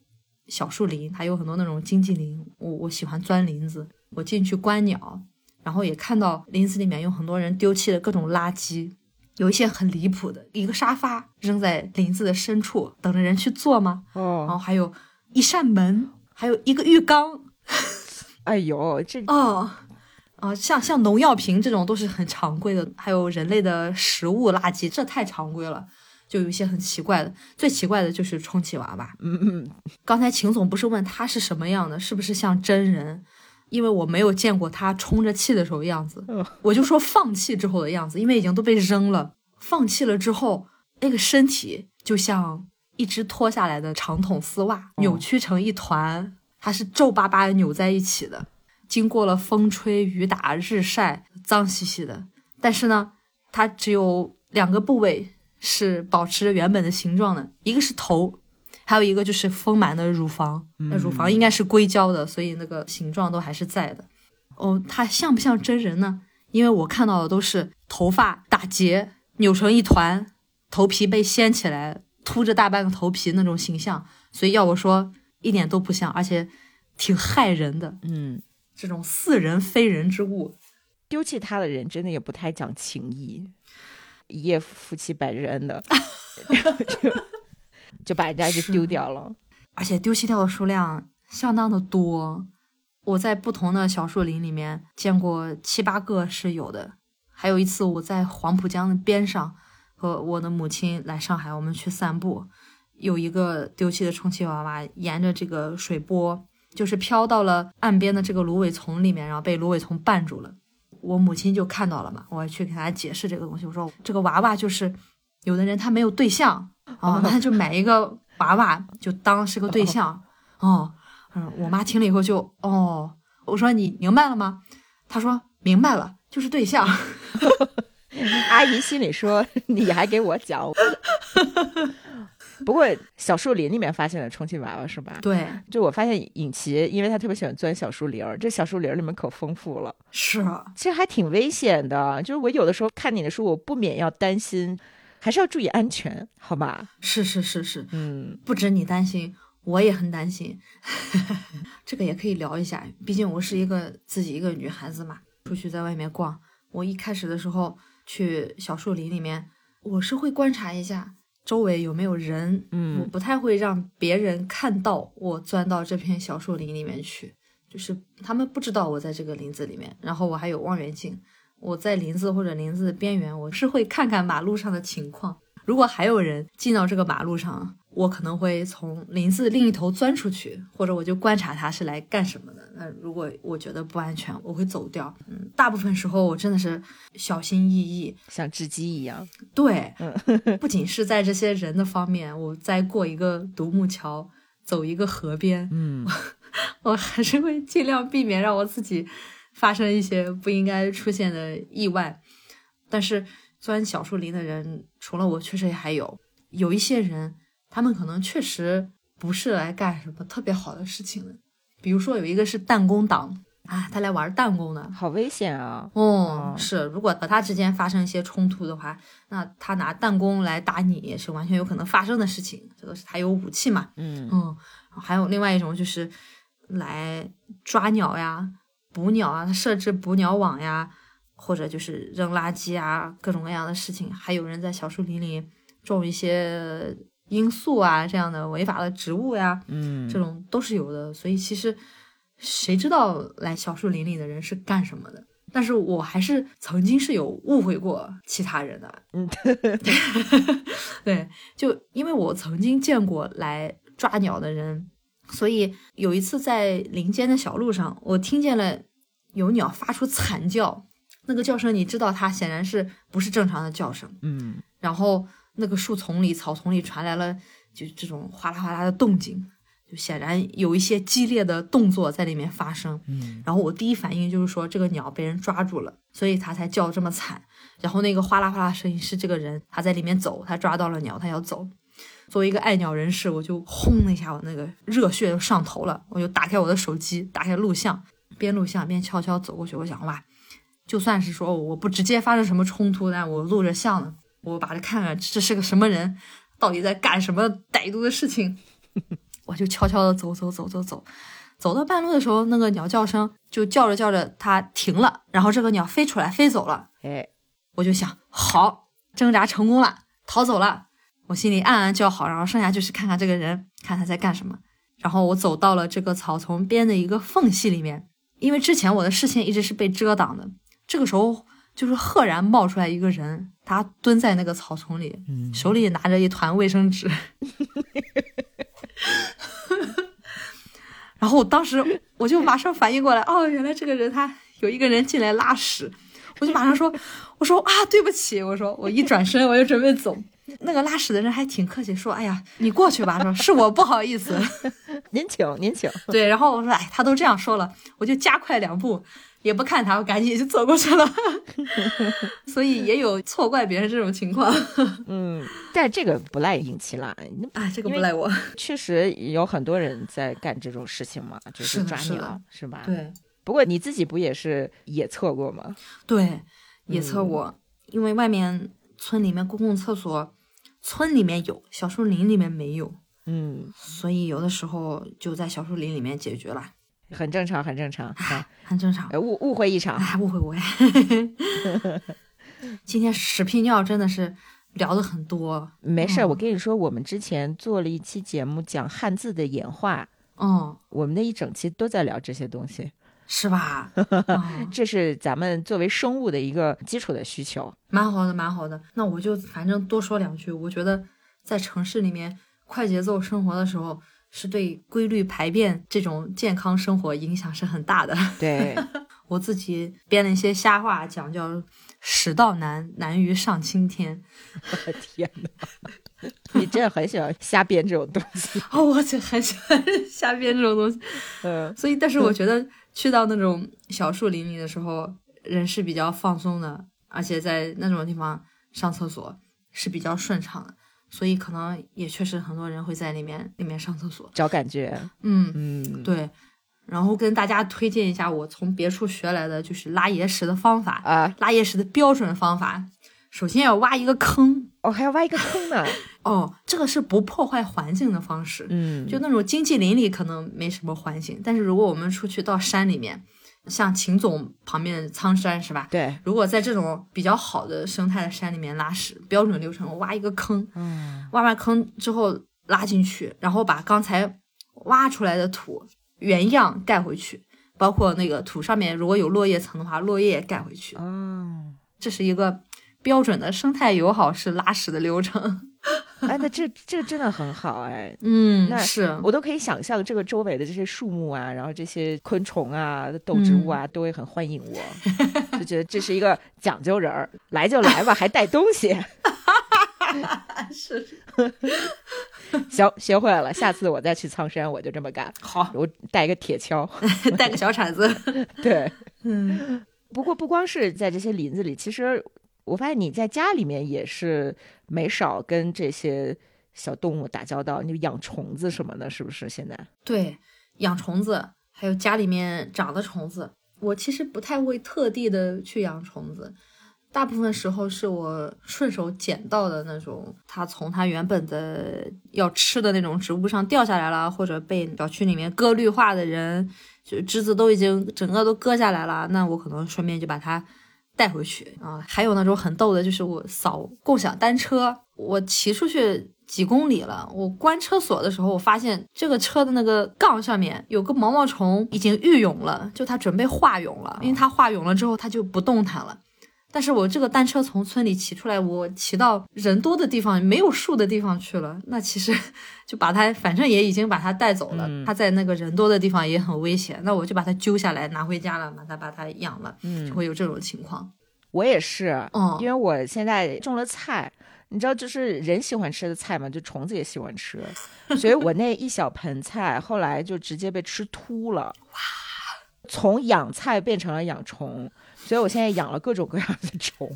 小树林，还有很多那种荆棘林，我我喜欢钻林子，我进去观鸟，然后也看到林子里面有很多人丢弃的各种垃圾，有一些很离谱的，一个沙发扔在林子的深处，等着人去坐吗？哦然后哦，还有一扇门，还有一个浴缸，哎呦，这哦，啊，像像农药瓶这种都是很常规的，还有人类的食物垃圾，这太常规了。就有一些很奇怪的，最奇怪的就是充气娃娃。嗯嗯，刚才秦总不是问他是什么样的，是不是像真人？因为我没有见过他充着气的时候样子，嗯我就说放弃之后的样子，因为已经都被扔了。放弃了之后，那个身体就像一只脱下来的长筒丝袜，扭曲成一团，它是皱巴巴的扭在一起的。经过了风吹雨打日晒，脏兮兮的。但是呢，它只有两个部位是保持着原本的形状的，一个是头，还有一个就是丰满的乳房。那乳房应该是硅胶的，所以那个形状都还是在的。哦，它像不像真人呢？因为我看到的都是头发打结、扭成一团，头皮被掀起来，秃着大半个头皮那种形象，所以要我说一点都不像，而且挺害人的。嗯，这种似人非人之物，丢弃他的人真的也不太讲情义，一夜夫妻百日恩的，就把人家就丢掉了。而且丢弃掉的数量相当的多。我在不同的小树林里面见过七八个是有的。还有一次，我在黄浦江的边上和我的母亲来上海，我们去散步，有一个丢弃的充气娃娃沿着这个水波，就是飘到了岸边的这个芦苇丛里面，然后被芦苇丛绊住了。我母亲就看到了嘛，我去给她解释这个东西。我说这个娃娃就是有的人他没有对象啊，那就买一个娃娃就当是个对象哦。嗯，我妈听了以后就哦，我说你明白了吗？她说明白了，就是对象。阿姨心里说：“ 你还给我讲。”不过小树林里面发现了充气娃娃是吧？对，就我发现尹奇，因为他特别喜欢钻小树林儿，这小树林儿里面可丰富了。是，其实还挺危险的。就是我有的时候看你的书，我不免要担心，还是要注意安全，好吧？是是是是，嗯，不止你担心，我也很担心。这个也可以聊一下，毕竟我是一个自己一个女孩子嘛，出去在外面逛，我一开始的时候去小树林里面，我是会观察一下。周围有没有人？嗯，我不太会让别人看到我钻到这片小树林里面去，就是他们不知道我在这个林子里面。然后我还有望远镜，我在林子或者林子的边缘，我是会看看马路上的情况。如果还有人进到这个马路上，我可能会从林子另一头钻出去，或者我就观察他是来干什么的。那如果我觉得不安全，我会走掉。嗯，大部分时候我真的是小心翼翼，像只鸡一样。对，不仅是在这些人的方面，我在过一个独木桥，走一个河边，嗯，我还是会尽量避免让我自己发生一些不应该出现的意外。但是钻小树林的人，除了我，确实还有有一些人。他们可能确实不是来干什么特别好的事情的，比如说有一个是弹弓党啊，他来玩弹弓的，好危险啊！哦，是，如果和他之间发生一些冲突的话，那他拿弹弓来打你也是完全有可能发生的事情。这个是他有武器嘛？嗯嗯，还有另外一种就是来抓鸟呀、捕鸟啊，他设置捕鸟网呀，或者就是扔垃圾啊，各种各样的事情。还有人在小树林里种一些。罂粟啊，这样的违法的植物呀，嗯，这种都是有的。所以其实谁知道来小树林里的人是干什么的？但是我还是曾经是有误会过其他人的。嗯，对，就因为我曾经见过来抓鸟的人，所以有一次在林间的小路上，我听见了有鸟发出惨叫，那个叫声你知道，它显然是不是正常的叫声。嗯，然后。那个树丛里、草丛里传来了就这种哗啦哗啦的动静，就显然有一些激烈的动作在里面发生。嗯，然后我第一反应就是说这个鸟被人抓住了，所以它才叫这么惨。然后那个哗啦哗啦声音是这个人他在里面走，他抓到了鸟，他要走。作为一个爱鸟人士，我就轰的一下，我那个热血就上头了，我就打开我的手机，打开录像，边录像边悄悄走过去。我想哇，就算是说我不直接发生什么冲突，但我录着像呢。我把它看看，这是个什么人，到底在干什么歹毒的事情？我就悄悄的走走走走走，走到半路的时候，那个鸟叫声就叫着叫着，它停了，然后这个鸟飞出来飞走了。哎，我就想，好，挣扎成功了，逃走了。我心里暗暗叫好，然后剩下就是看看这个人，看他在干什么。然后我走到了这个草丛边的一个缝隙里面，因为之前我的视线一直是被遮挡的，这个时候。就是赫然冒出来一个人，他蹲在那个草丛里，手里拿着一团卫生纸。然后我当时我就马上反应过来，哦，原来这个人他有一个人进来拉屎，我就马上说，我说啊，对不起，我说我一转身我就准备走，那个拉屎的人还挺客气，说，哎呀，你过去吧，说是我不好意思，您请您请。对，然后我说，哎，他都这样说了，我就加快两步。也不看他，我赶紧就走过去了，所以也有错怪别人这种情况。嗯，但这个不赖尹奇啦，啊，这个不赖我。确实有很多人在干这种事情嘛，就是抓鸟，是吧？对。不过你自己不也是也测过吗？对，也测过，因为外面村里面公共厕所，村里面有，小树林里面没有。嗯，所以有的时候就在小树林里面解决了。很正常，很正常，很正常。误误会一场，误会我。今天屎屁尿真的是聊的很多。没事，我跟你说，我们之前做了一期节目讲汉字的演化，嗯，我们那一整期都在聊这些东西，是吧？这是咱们作为生物的一个基础的需求。蛮好的，蛮好的。那我就反正多说两句。我觉得在城市里面快节奏生活的时候。是对规律排便这种健康生活影响是很大的。对 我自己编了一些瞎话，讲叫“屎道难，难于上青天”。我的天哪！你真的很喜欢瞎编这种东西 哦，我就很喜欢瞎编这种东西。嗯，所以，但是我觉得去到那种小树林里的时候，人是比较放松的，而且在那种地方上厕所是比较顺畅的，所以可能也确实很多人会在里面里面上厕所。找感觉，嗯，嗯，对。然后跟大家推荐一下我从别处学来的就是拉野屎的方法，啊，拉野屎的标准方法。首先要挖一个坑，哦，还要挖一个坑呢，哦，这个是不破坏环境的方式。嗯，就那种经济林里可能没什么环境，但是如果我们出去到山里面，像秦总旁边的苍山是吧？对，如果在这种比较好的生态的山里面拉屎，标准流程挖一个坑，嗯，挖完坑之后拉进去，然后把刚才挖出来的土原样盖回去，包括那个土上面如果有落叶层的话，落叶也盖回去。哦，这是一个标准的生态友好式拉屎的流程。哎，那这这个真的很好哎，嗯那是我都可以想象这个周围的这些树木啊，然后这些昆虫啊、动植物啊，都会很欢迎我，就觉得这是一个讲究人儿，来就来吧，还带东西。是行，学会了，下次我再去苍山，我就这么干，好，我带一个铁锹。带个小铲子。对，嗯，不过不光是在这些林子里，其实我发现你在家里面也是没少跟这些小动物打交道，你养虫子什么的，是不是？现在对，养虫子，还有家里面长的虫子，我其实不太会特地的去养虫子。大部分时候是我顺手捡到的那种，它从它原本的要吃的那种植物上掉下来了，或者被小区里面割绿化的人，就枝子都已经整个都割下来了，那我可能顺便就把它带回去啊。还有那种很逗的，就是我扫共享单车，我骑出去几公里了，我关车锁的时候，我发现这个车的那个杠上面有个毛毛虫已经育蛹了，就它准备化蛹了，因为它化蛹了之后它就不动弹了。但是我这个单车从村里骑出来，我骑到人多的地方，没有树的地方去了。那其实就把它，反正也已经把它带走了。它在那个人多的地方也很危险，那我就把它揪下来拿回家了，把它把它养了，嗯就会有这种情况。我也是，嗯因为我现在种了菜，你知道，就是人喜欢吃的菜嘛，就虫子也喜欢吃，所以我那一小盆菜后来就直接被吃秃了。哇！从养菜变成了养虫，所以我现在养了各种各样的虫。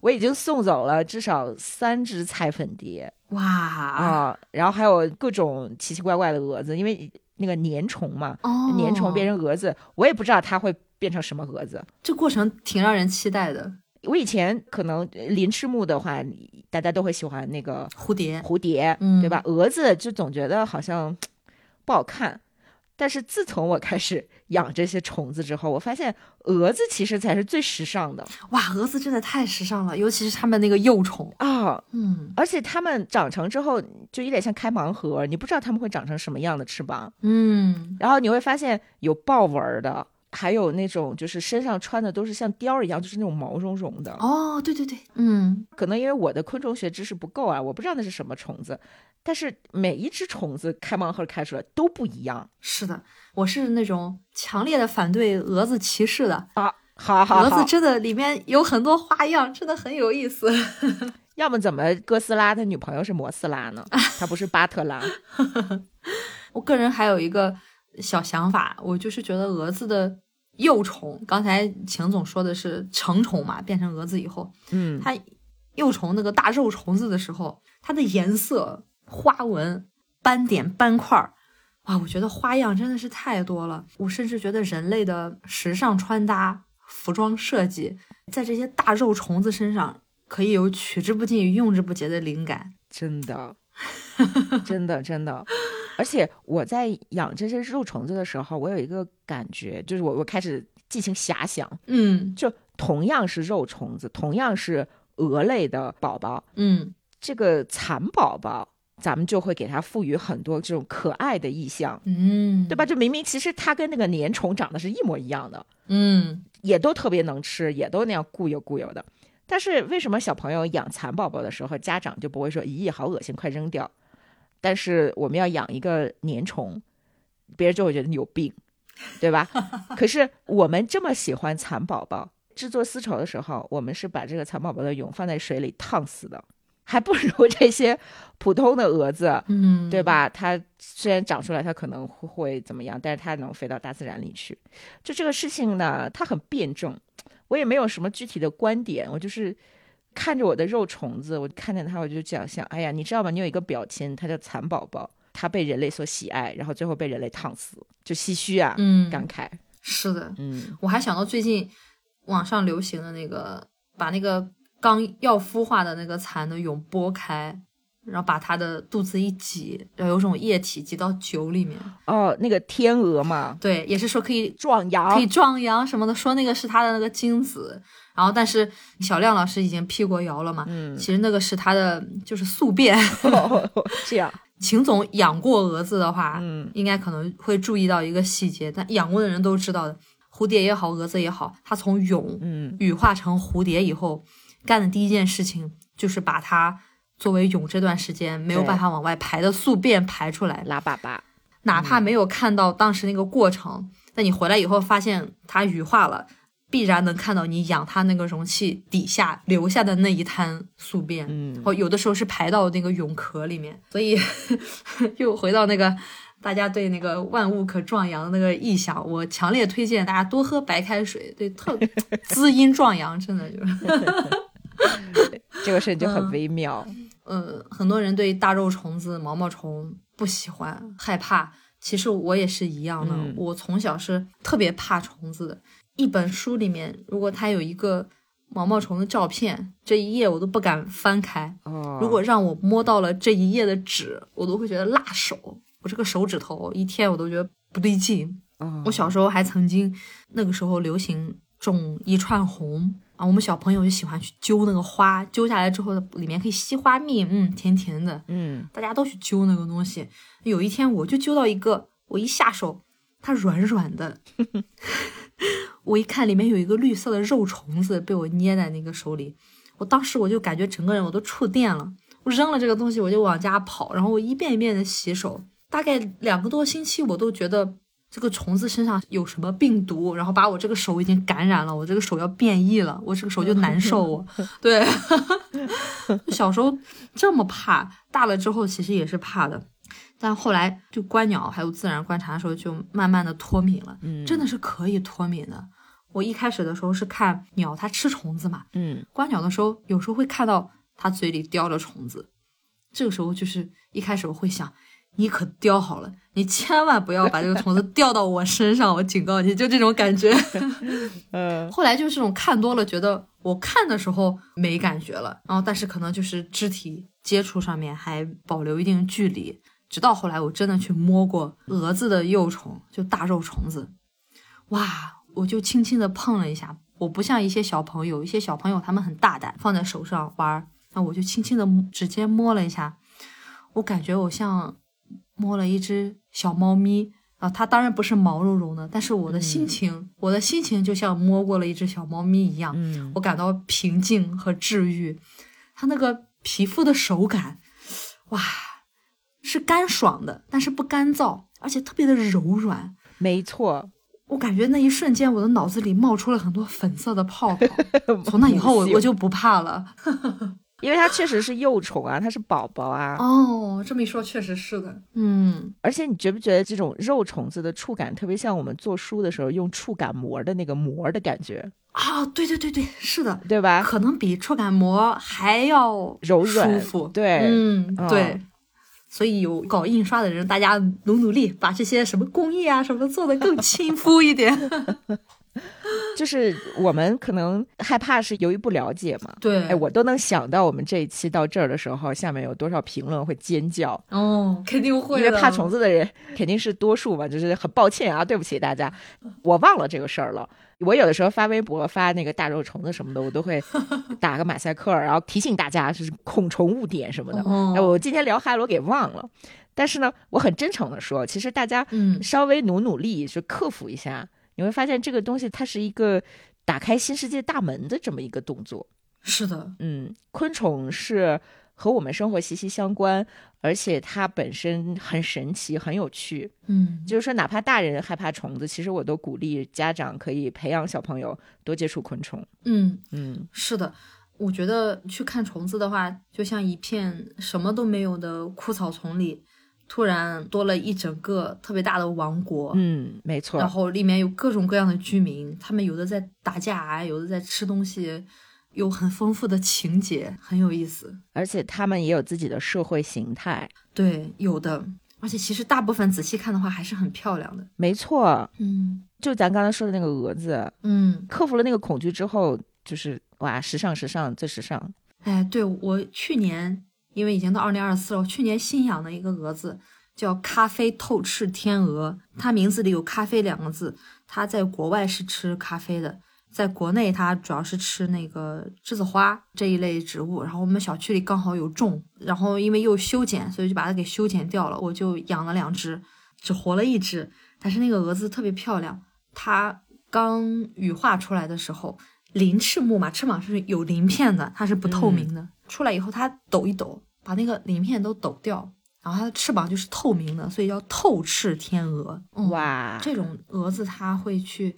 我已经送走了至少三只菜粉蝶 哇，啊、然后还有各种奇奇怪怪的蛾子，因为那个粘虫嘛，哦，粘虫变成蛾子，我也不知道它会变成什么蛾子。这过程挺让人期待的。我以前可能呃鳞翅目的话，大家都会喜欢那个蝴蝶，蝴蝶，嗯对吧？蛾子就总觉得好像不好看。但是自从我开始养这些虫子之后，我发现蛾子其实才是最时尚的哇，蛾子真的太时尚了，尤其是它们那个幼虫。啊！嗯而且它们长成之后，就有点像开盲盒，你不知道它们会长成什么样的翅膀。嗯，然后你会发现有豹纹儿的，还有那种就是身上穿的都是像貂一样，就是那种毛茸茸的。哦，对对对，嗯，可能因为我的昆虫学知识不够啊，我不知道那是什么虫子。但是每一只虫子开盲盒开出来都不一样是的，我是那种强烈的反对蛾子歧视的。啊！好好好蛾子，真的里面有很多花样，真的很有意思。要么怎么哥斯拉他女朋友是摩斯拉呢？他不是巴特拉？我个人还有一个小想法，我就是觉得蛾子的幼虫，刚才秦总说的是成虫嘛，变成蛾子以后，嗯，它幼虫那个大肉虫子的时候，它的颜色、花纹、斑点、斑块儿，哇，我觉得花样真的是太多了。我甚至觉得人类的时尚穿搭、服装设计，在这些大肉虫子身上可以有取之不尽、用之不竭的灵感。真的，真的，真的。而且我在养这些肉虫子的时候，我有一个感觉，就是我我开始进行遐想，嗯就同样是肉虫子，同样是蛾类的宝宝，嗯这个蚕宝宝，咱们就会给它赋予很多这种可爱的意象，嗯，对吧？就明明其实它跟那个粘虫长得是一模一样的，嗯也都特别能吃，也都那样固有固有的。但是为什么小朋友养蚕宝宝的时候，家长就不会说“咦，好恶心，快扔掉”？但是我们要养一个粘虫，别人就会觉得你有病，对吧？可是我们这么喜欢蚕宝宝，制作丝绸的时候，我们是把这个蚕宝宝的蛹放在水里烫死的，还不如这些普通的蛾子，嗯，对？吧？它虽然长出来，它可能会会怎么样，但是它能飞到大自然里去。就这个事情呢，它很辩证。我也没有什么具体的观点，我就是看着我的肉虫子，我看见它，我就讲想，哎呀，你知道吗？你有一个表亲，它叫蚕宝宝，它被人类所喜爱，然后最后被人类烫死，就唏嘘啊，嗯，感慨，是的，嗯，我还想到最近网上流行的那个，把那个刚要孵化的那个蚕的蛹剥开，然后把它的肚子一挤，然后有种液体挤到酒里面。哦，那个天鹅嘛，对，也是说可以壮阳，可以壮阳什么的，说那个是它的那个精子。然后，但是小亮老师已经辟过谣了嘛，嗯，其实那个是他的就是宿便。这样，秦总养过蛾子的话，嗯，应该可能会注意到一个细节，但养过的人都知道的，蝴蝶也好，蛾子也好，它从蛹嗯羽化成蝴蝶以后，干的第一件事情就是把它作为蛹这段时间没有办法往外排的宿便排出来，拉粑粑，哪怕没有看到当时那个过程，但你回来以后发现它羽化了。必然能看到你养它那个容器底下留下的那一滩宿便，嗯，哦，有的时候是排到那个蛹壳里面，所以 又回到那个大家对那个万物可壮阳的那个意象，我强烈推荐大家多喝白开水，对，特 滋阴壮阳，真的就是，这个事情就很嗯微妙，呃，很多人对大肉虫子、毛毛虫不喜欢、害怕，其实我也是一样的，嗯我从小是特别怕虫子的。一本书里面，如果它有一个毛毛虫的照片，这一页我都不敢翻开。哦，如果让我摸到了这一页的纸，我都会觉得辣手。我这个手指头一天我都觉得不对劲。哦我小时候还曾经，那个时候流行种一串红啊，我们小朋友就喜欢去揪那个花，揪下来之后里面可以吸花蜜，嗯，甜甜的，嗯大家都去揪那个东西。有一天我就揪到一个，我一下手，它软软的，我一看里面有一个绿色的肉虫子被我捏在那个手里，我当时我就感觉整个人我都触电了。我扔了这个东西，我就往家跑，然后我一遍一遍的洗手，大概两个多星期，我都觉得这个虫子身上有什么病毒，然后把我这个手已经感染了，我这个手要变异了，我这个手就难受。我对，小时候这么怕，大了之后其实也是怕的，但后来就观鸟还有自然观察的时候，就慢慢的脱敏了，嗯，真的是可以脱敏的。我一开始的时候是看鸟，它吃虫子嘛，嗯观鸟的时候，有时候会看到它嘴里叼着虫子，这个时候就是一开始我会想，你可叼好了，你千万不要把这个虫子掉到我身上，我警告你，就这种感觉。嗯后来就是这种看多了，觉得我看的时候没感觉了，然后但是可能就是肢体接触上面还保留一定距离，直到后来我真的去摸过蛾子的幼虫，就大肉虫子，哇，我就轻轻的碰了一下，我不像一些小朋友，一些小朋友他们很大胆，放在手上玩儿，那我就轻轻的直接摸了一下，我感觉我像摸了一只小猫咪。啊，它当然不是毛茸茸的，但是我的心情，我的心情就像摸过了一只小猫咪一样，嗯我感到平静和治愈。它那个皮肤的手感，哇，是干爽的，但是不干燥，而且特别的柔软。没错，我感觉那一瞬间，我的脑子里冒出了很多粉色的泡泡。从那以后，我我就不怕了。因为它确实是幼虫啊，它是宝宝啊，哦，这么一说，确实是的。嗯，而且你觉不觉得这种肉虫子的触感特别像我们做书的时候用触感膜的那个膜的感觉，啊，对对对对，是的，对吧？可能比触感膜还要柔软舒服。对嗯，嗯对。所以有搞印刷的人，大家努努力，把这些什么工艺啊什么的做的更亲肤一点。就是我们可能害怕是由于不了解嘛。对，哎，我都能想到我们这一期到这儿的时候，下面有多少评论会尖叫，哦，肯定会，因为怕虫子的人肯定是多数嘛，就是很抱歉啊，对不起大家，我忘了这个事儿了。我有的时候发微博发那个大肉虫子什么的，我都会 打个马赛克，然后提醒大家就是恐虫误点什么的。哦。哎，我今天聊哈罗给忘了，但是呢，我很真诚的说，其实大家嗯。稍微努努力，就克服一下，你会发现这个东西它是一个打开新世界大门的这么一个动作。是的，嗯，昆虫是和我们生活息息相关，而且它本身很神奇、很有趣。嗯，就是说，哪怕大人害怕虫子，其实我都鼓励家长可以培养小朋友多接触昆虫。嗯，嗯是的。我觉得去看虫子的话，就像一片什么都没有的枯草丛里，突然多了一整个特别大的王国，嗯，没错。然后里面有各种各样的居民，他们有的在打架，有的在吃东西，有很丰富的情节，很有意思。而且他们也有自己的社会形态，对，有的。而且其实大部分仔细看的话，还是很漂亮的。没错，嗯就咱刚才说的那个蛾子，嗯，克服了那个恐惧之后，就是哇，时尚时尚最时尚。哎，对我去年因为已经到二零二四了，我去年新养的一个蛾子叫咖啡透翅天鹅，它名字里有“咖啡”两个字。它在国外是吃咖啡的，在国内它主要是吃那个栀子花这一类植物。然后我们小区里刚好有种，然后因为又修剪，所以就把它给修剪掉了。我就养了两只，只活了一只，但是那个蛾子特别漂亮。它刚羽化出来的时候，鳞翅目嘛，翅膀是有鳞片的，它是不透明的。出来以后，它抖一抖，把那个鳞片都抖掉，然后它的翅膀就是透明的，所以叫透翅天鹅。嗯、哇，这种蛾子它会去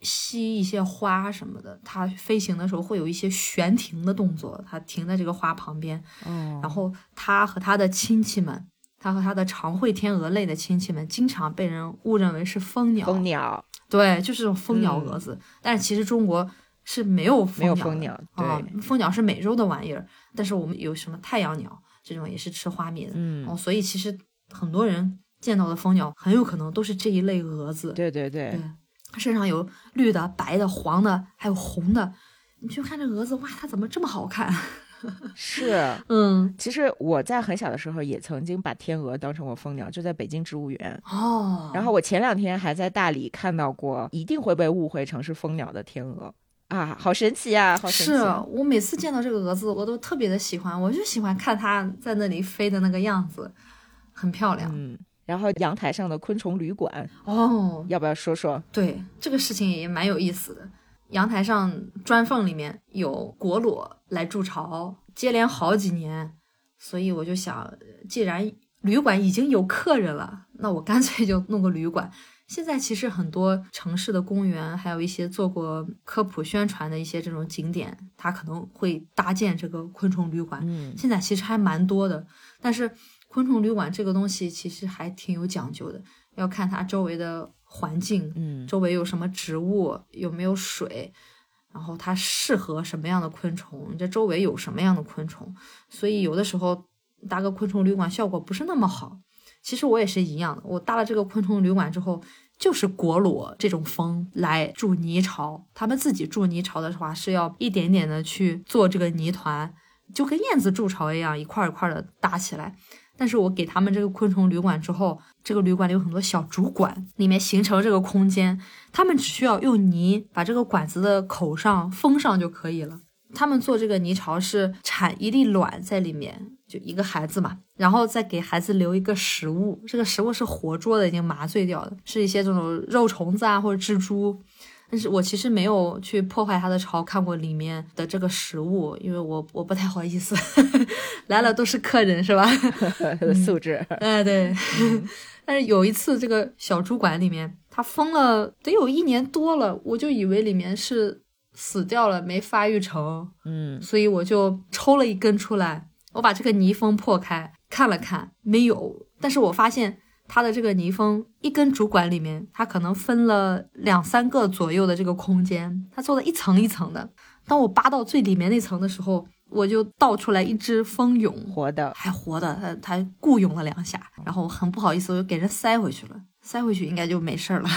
吸一些花什么的，它飞行的时候会有一些悬停的动作，它停在这个花旁边，哦，然后它和它的亲戚们。它和它的长喙天鹅类的亲戚们，经常被人误认为是蜂鸟。蜂鸟，对，就是这种蜂鸟蛾子。但是其实中国是没有没有蜂蜂鸟，啊对，，蜂鸟是美洲的玩意儿。但是我们有什么太阳鸟这种也是吃花蜜的，嗯哦，，所以其实很多人见到的蜂鸟很有可能都是这一类蛾子。对对对对，它身上有绿的、白的、黄的，还有红的。你去看这蛾子，哇，它怎么这么好看？是。嗯，其实我在很小的时候也曾经把天鹅当成过蜂鸟，就在北京植物园。哦，然后我前两天还在大理看到过，一定会被误会成是蜂鸟的天鹅啊，好神奇啊，好神奇！是我每次见到这个蛾子，我都特别的喜欢，我就喜欢看它在那里飞的那个样子，很漂亮。嗯，然后阳台上的昆虫旅馆，哦，要不要说说？对，这个事情也蛮有意思的。阳台上砖缝里面有果裸来筑巢，接连好几年，所以我就想，既然旅馆已经有客人了，那我干脆就弄个旅馆。现在其实很多城市的公园，还有一些做过科普宣传的一些这种景点，它可能会搭建这个昆虫旅馆。嗯，现在其实还蛮多的，但是昆虫旅馆这个东西其实还挺有讲究的，要看它周围的环境，嗯周围有什么植物，有没有水，然后它适合什么样的昆虫，你这周围有什么样的昆虫，所以有的时候搭个昆虫旅馆效果不是那么好。其实我也是一样的，我搭了这个昆虫旅馆之后，就是果裸这种蜂来筑泥巢，他们自己筑泥巢的话是要一点点的去做这个泥团，就跟燕子筑巢一样，一块一块的搭起来。但是我给他们这个昆虫旅馆之后，这个旅馆里有很多小主管，里面形成这个空间，他们只需要用泥把这个管子的口上封上就可以了。他们做这个泥巢是产一粒卵在里面，就一个孩子嘛，然后再给孩子留一个食物，这个食物是活捉的，已经麻醉掉的，是一些这种肉虫子啊或者蜘蛛。但是我其实没有去破坏它的巢，看过里面的这个食物，因为我我不太好意思，来了都是客人是吧？素质，哎，对。但是有一次，这个小猪馆里面，它封了得有一年多了，我就以为里面是死掉了，没发育成，嗯所以我就抽了一根出来，我把这个泥封破开看了看，没有。但是我发现它的这个泥封一根主管里面，它可能分了两三个左右的这个空间，它做的一层一层的。当我扒到最里面那层的时候，我就倒出来一只蜂蛹，活的，还活的，它它雇佣了两下，然后很不好意思，我就给人塞回去了，塞回去应该就没事儿了。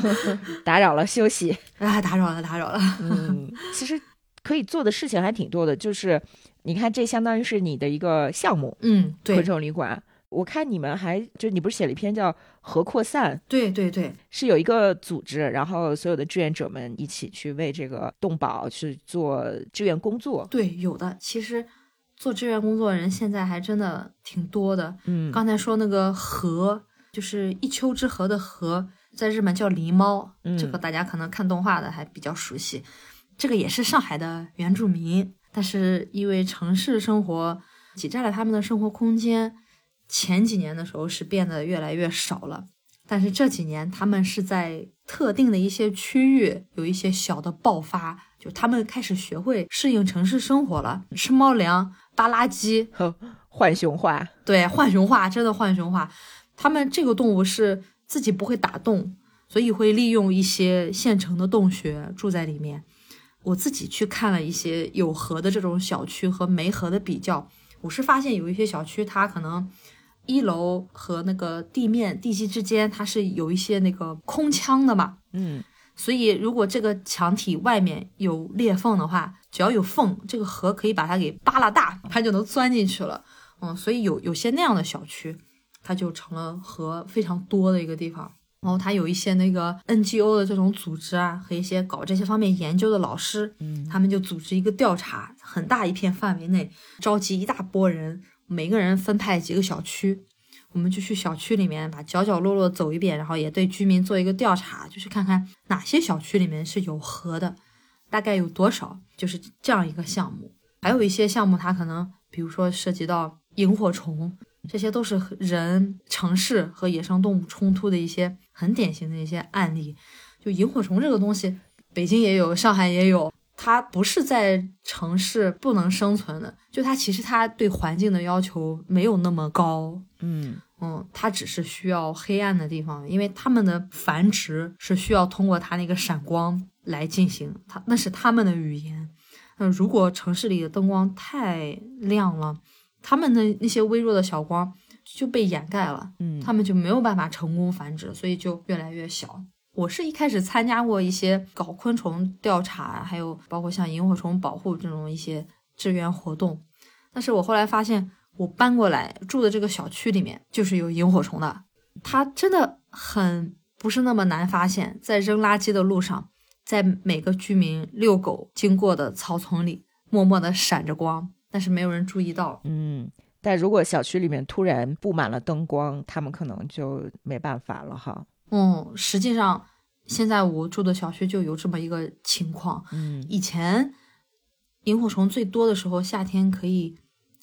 打扰了休息。啊，打扰了，打扰了。嗯，其实可以做的事情还挺多的，就是你看，这相当于是你的一个项目，嗯，昆对，虫旅馆。我看你们还就你不是写了一篇叫《核扩散》，对对对，是有一个组织，然后所有的志愿者们一起去为这个动保去做志愿工作。对，有的。其实做志愿工作的人现在还真的挺多的。嗯刚才说那个河，就是一丘之貉的貉，在日本叫狸猫，嗯这个大家可能看动画的还比较熟悉。这个也是上海的原住民，但是因为城市生活挤占了他们的生活空间，前几年的时候是变得越来越少了。但是这几年，他们是在特定的一些区域有一些小的爆发，就他们开始学会适应城市生活了，吃猫粮、扒垃圾，浣熊化，对，浣熊化，真的浣熊化。它们这个动物是自己不会打洞，所以会利用一些现成的洞穴住在里面。我自己去看了一些有河的这种小区和没河的比较，我是发现有一些小区它可能一楼和那个地面地基之间它是有一些那个空腔的嘛，嗯，所以如果这个墙体外面有裂缝的话，只要有缝，这个河可以把它给扒拉大，它就能钻进去了。嗯，所以有有些那样的小区，它就成了河非常多的一个地方。然后它有一些那个 NGO 的这种组织啊，和一些搞这些方面研究的老师，嗯他们就组织一个调查，很大一片范围内召集一大波人，每个人分派几个小区，我们就去小区里面把角角落落走一遍，然后也对居民做一个调查，就是看看哪些小区里面是有河的，大概有多少，就是这样一个项目。还有一些项目，它可能比如说涉及到萤火虫，这些都是人、城市和野生动物冲突的一些很典型的一些案例。就萤火虫这个东西，北京也有，上海也有，它不是在城市不能生存的，就它其实它对环境的要求没有那么高，嗯嗯，它只是需要黑暗的地方，因为它们的繁殖是需要通过它那个闪光来进行，它那是它们的语言。那如果城市里的灯光太亮了，它们的那些微弱的小光就被掩盖了，嗯，他们就没有办法成功繁殖，所以就越来越小。我是一开始参加过一些搞昆虫调查，还有包括像萤火虫保护这种一些志愿活动，但是我后来发现，我搬过来住的这个小区里面就是有萤火虫的，它真的很不是那么难发现，在扔垃圾的路上，在每个居民遛狗经过的草丛里，默默地闪着光，但是没有人注意到。嗯，但如果小区里面突然布满了灯光，他们可能就没办法了哈。嗯，实际上现在我住的小区就有这么一个情况。嗯以前萤火虫最多的时候，夏天可以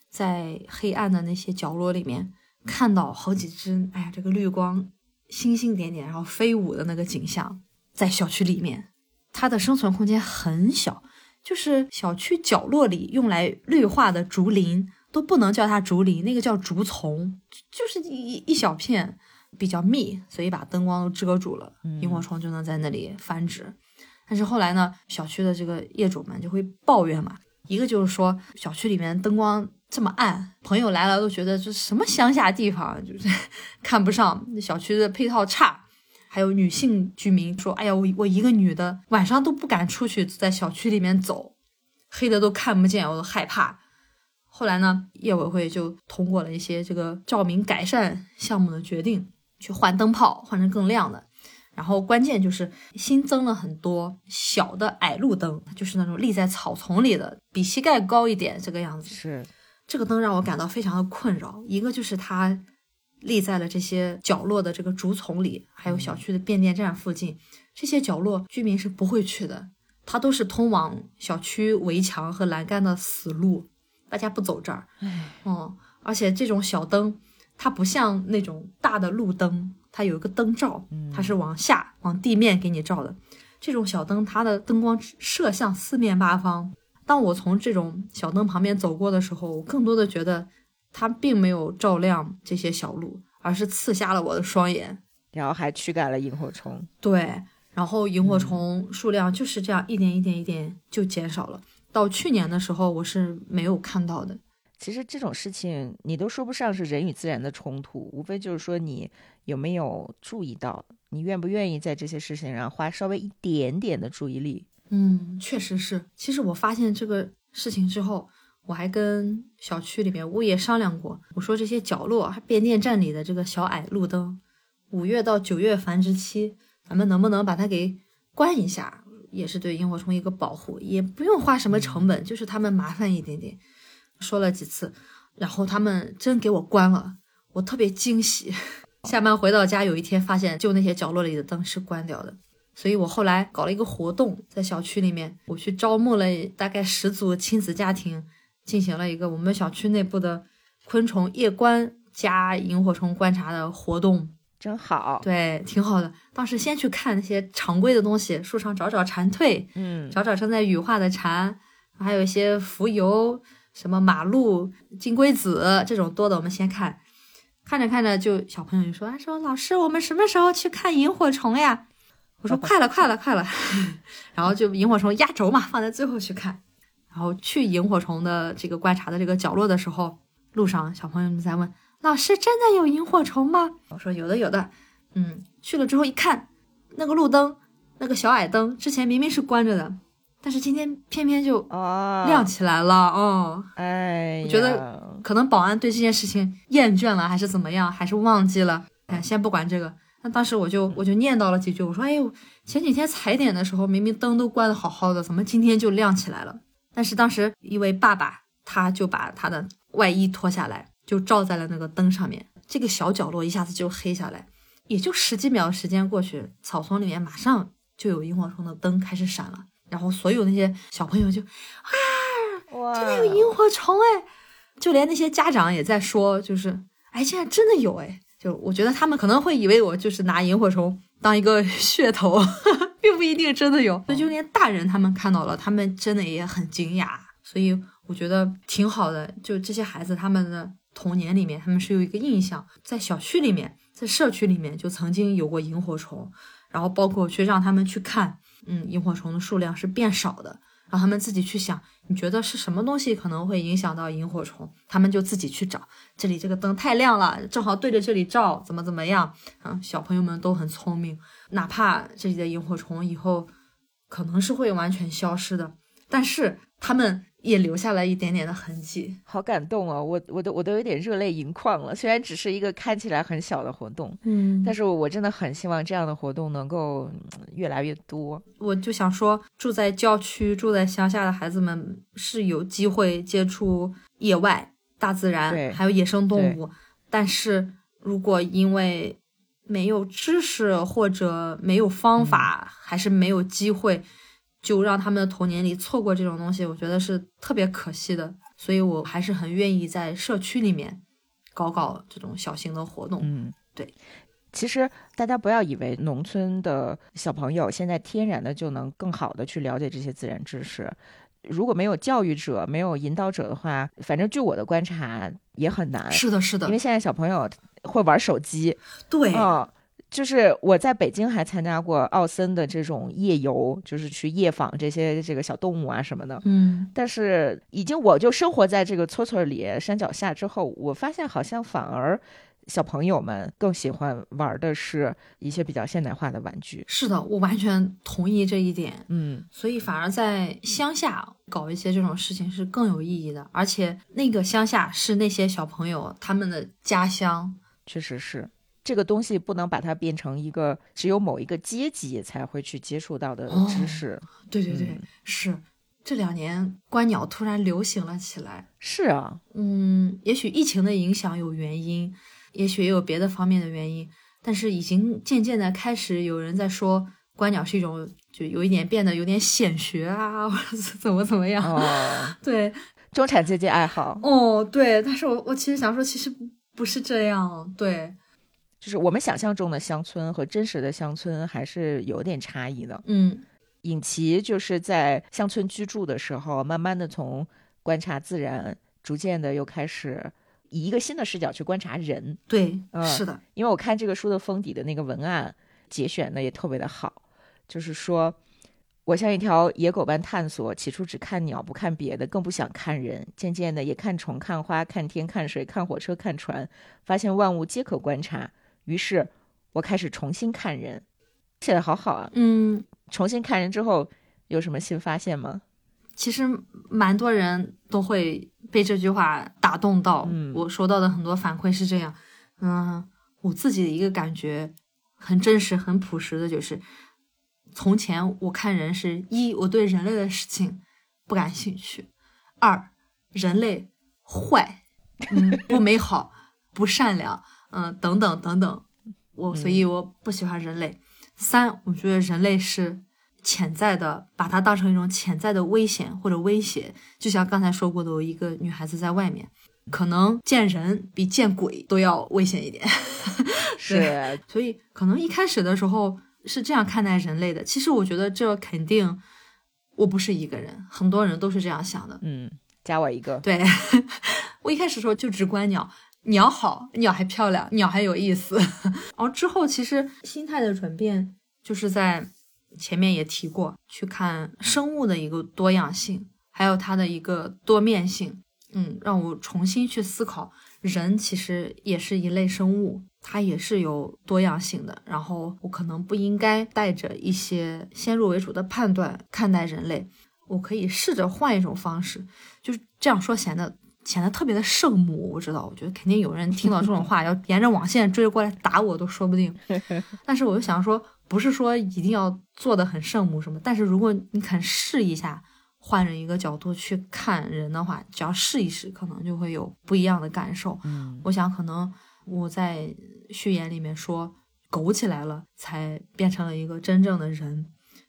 在黑暗的那些角落里面看到好几只，哎呀，这个绿光星星点点，然后飞舞的那个景象，在小区里面，它的生存空间很小，就是小区角落里用来绿化的竹林都不能叫它竹林，那个叫竹丛，就就是一一小片比较密，所以把灯光都遮住了，萤火虫就能在那里繁殖。但是后来呢，小区的这个业主们就会抱怨嘛，一个就是说小区里面灯光这么暗，朋友来了都觉得这什么乡下地方，就是 看不上，小区的配套差。还有女性居民说：“哎呀，我我一个女的晚上都不敢出去，在小区里面走，黑的都看不见，我都害怕。”后来呢，业委会就通过了一些这个照明改善项目的决定，去换灯泡，换成更亮的。然后关键就是新增了很多小的矮路灯，就是那种立在草丛里的，比膝盖高一点这个样子。是，这个灯让我感到非常的困扰，一个就是它立在了这些角落的这个竹丛里，还有小区的变电站附近，这些角落居民是不会去的，它都是通往小区围墙和栏杆的死路，大家不走这儿。唉，嗯，而且这种小灯，它不像那种大的路灯，它有一个灯罩，它是往下往地面给你照的。这种小灯，它的灯光射向四面八方。当我从这种小灯旁边走过的时候，我更多的觉得它并没有照亮这些小路，而是刺瞎了我的双眼。然后还驱赶了萤火虫。对，然后萤火虫数量就是这样一点一点一点就减少了。到去年的时候，我是没有看到的。其实这种事情你都说不上是人与自然的冲突，无非就是说你有没有注意到，你愿不愿意在这些事情上花稍微一点点的注意力。嗯，确实是。其实我发现这个事情之后，我还跟小区里面物业商量过，我说这些角落变电站里的这个小矮路灯，五月到九月繁殖期，咱们能不能把它给关一下？也是对萤火虫一个保护，也不用花什么成本，就是他们麻烦一点点。说了几次，然后他们真给我关了，我特别惊喜。下班回到家，有一天发现就那些角落里的灯是关掉的。所以我后来搞了一个活动，在小区里面，我去招募了大概十组亲子家庭，进行了一个我们小区内部的昆虫夜观加萤火虫观察的活动。真好，对，挺好的。当时先去看那些常规的东西，树上找找蝉蜕，嗯，找找正在羽化的蝉，还有一些浮游，什么马路、金龟子这种多的，我们先看。看着看着，就小朋友就说：“他，说老师，我们什么时候去看萤火虫呀？”我说：“快了，快了，快了。”然后就萤火虫压轴嘛，放在最后去看。然后去萤火虫的这个观察的这个角落的时候，路上小朋友们在问：“老师，真的有萤火虫吗？”我说：“有的，有的。”嗯，去了之后一看，那个路灯，那个小矮灯，之前明明是关着的。但是今天偏偏就亮起来了哦，哎，我觉得可能保安对这件事情厌倦了，还是怎么样，还是忘记了。哎，先不管这个，那当时我就我就念叨了几句，我说：“哎呦，前几天踩点的时候明明灯都关的好好的，怎么今天就亮起来了？”但是当时一位爸爸他就把他的外衣脱下来，就照在了那个灯上面，这个小角落一下子就黑下来，也就十几秒时间过去，草丛里面马上就有萤火虫的灯开始闪了。然后所有那些小朋友就啊，真的有萤火虫哎！就连那些家长也在说，就是哎，现在真的有哎！就我觉得他们可能会以为我就是拿萤火虫当一个噱头，并不一定真的有。那就连大人他们看到了，他们真的也很惊讶。所以我觉得挺好的。就这些孩子他们的童年里面，他们是有一个印象，在小区里面，在社区里面就曾经有过萤火虫，然后包括去让他们去看。嗯，萤火虫的数量是变少的，让他们自己去想，你觉得是什么东西可能会影响到萤火虫？他们就自己去找，这里这个灯太亮了，正好对着这里照，怎么怎么样？嗯，小朋友们都很聪明，哪怕这里的萤火虫以后可能是会完全消失的，但是他们。也留下了一点点的痕迹，好感动哦！我我都我都有点热泪盈眶了。虽然只是一个看起来很小的活动，嗯，但是我真的很希望这样的活动能够越来越多。我就想说，住在郊区、住在乡下的孩子们是有机会接触野外、大自然，还有野生动物。但是如果因为没有知识或者没有方法，还是没有机会。就让他们的童年里错过这种东西，我觉得是特别可惜的。所以我还是很愿意在社区里面搞搞这种小型的活动。嗯，对。其实大家不要以为农村的小朋友现在天然的就能更好的去了解这些自然知识。如果没有教育者、没有引导者的话，反正据我的观察也很难。是的，是的。因为现在小朋友会玩手机。对。啊。就是我在北京还参加过奥森的这种夜游，就是去夜访这些这个小动物啊什么的。嗯，但是已经我就生活在这个村村里山脚下之后，我发现好像反而小朋友们更喜欢玩的是一些比较现代化的玩具。是的，我完全同意这一点。嗯，所以反而在乡下搞一些这种事情是更有意义的，而且那个乡下是那些小朋友他们的家乡，确实是。这个东西不能把它变成一个只有某一个阶级才会去接触到的知识。对对对，是这两年观鸟突然流行了起来。是啊，嗯，也许疫情的影响有原因，也许也有别的方面的原因，但是已经渐渐的开始有人在说观鸟是一种，就有一点变得有点显学啊，或者怎么怎么样。哦，对，中产阶级爱好。哦，对，但是我我其实想说，其实不是这样，对。就是我们想象中的乡村和真实的乡村还是有点差异的。嗯，尹奇就是在乡村居住的时候，慢慢的从观察自然，逐渐的又开始以一个新的视角去观察人。对，嗯是的。因为我看这个书的封底的那个文案节选的也特别的好，就是说我像一条野狗般探索，起初只看鸟不看别的，更不想看人，渐渐的也看虫、看花、看天、看水、看火车、看船，发现万物皆可观察。于是，我开始重新看人，写的好好啊。嗯，重新看人之后，有什么新发现吗？其实蛮多人都会被这句话打动到。嗯，我收到的很多反馈是这样。嗯，我自己的一个感觉很真实、很朴实的就是，从前我看人是一，我对人类的事情不感兴趣；二，人类坏，嗯，不美好，不善良。嗯，等等等等，我所以我不喜欢人类。三，我觉得人类是潜在的，把它当成一种潜在的危险或者威胁。就像刚才说过的，我一个女孩子在外面，可能见人比见鬼都要危险一点。是，所以可能一开始的时候是这样看待人类的。其实我觉得这肯定我不是一个人，很多人都是这样想的。嗯。加我一个。对 我一开始说就只观鸟，鸟好，鸟还漂亮，鸟还有意思。然后之后其实心态的转变，就是在前面也提过，去看生物的一个多样性，还有它的一个多面性。嗯，让我重新去思考，人其实也是一类生物，它也是有多样性的。然后我可能不应该带着一些先入为主的判断看待人类，我可以试着换一种方式。就是这样说显得显得特别的圣母，我知道，我觉得肯定有人听到这种话要沿着网线追着过来打我都说不定。但是我就想说，不是说一定要做的很圣母什么，但是如果你肯试一下。换着一个角度去看人的话，只要试一试，可能就会有不一样的感受。嗯，我想可能我在序言里面说苟起来了，才变成了一个真正的人。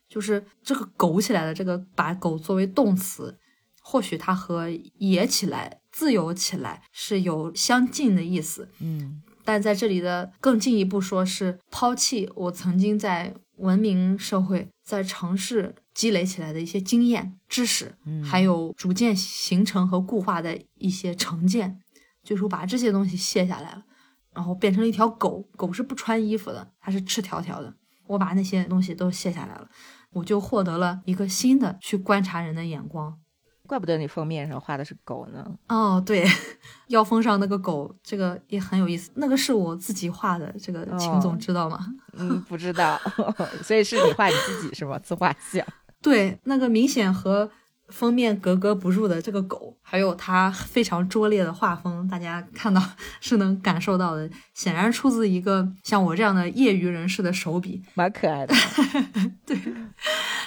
就是这个苟起来的这个，把苟作为动词，或许它和野起来、自由起来是有相近的意思。嗯，但在这里的更进一步说是抛弃我曾经在文明社会、在城市。积累起来的一些经验、知识，还有逐渐形成和固化的一些成见，就是我把这些东西卸下来了，然后变成了一条狗。狗是不穿衣服的，它是赤条条的。我把那些东西都卸下来了，我就获得了一个新的去观察人的眼光。怪不得你封面上画的是狗呢。哦，对，腰封上那个狗，这个也很有意思。那个是我自己画的，这个秦总知道吗？嗯，不知道。所以是你画你自己是吗？自画像。对，那个明显和封面格格不入的这个狗，还有它非常拙劣的画风，大家看到 是能感受到的。显然出自一个像我这样的业余人士的手笔，蛮可爱的。对，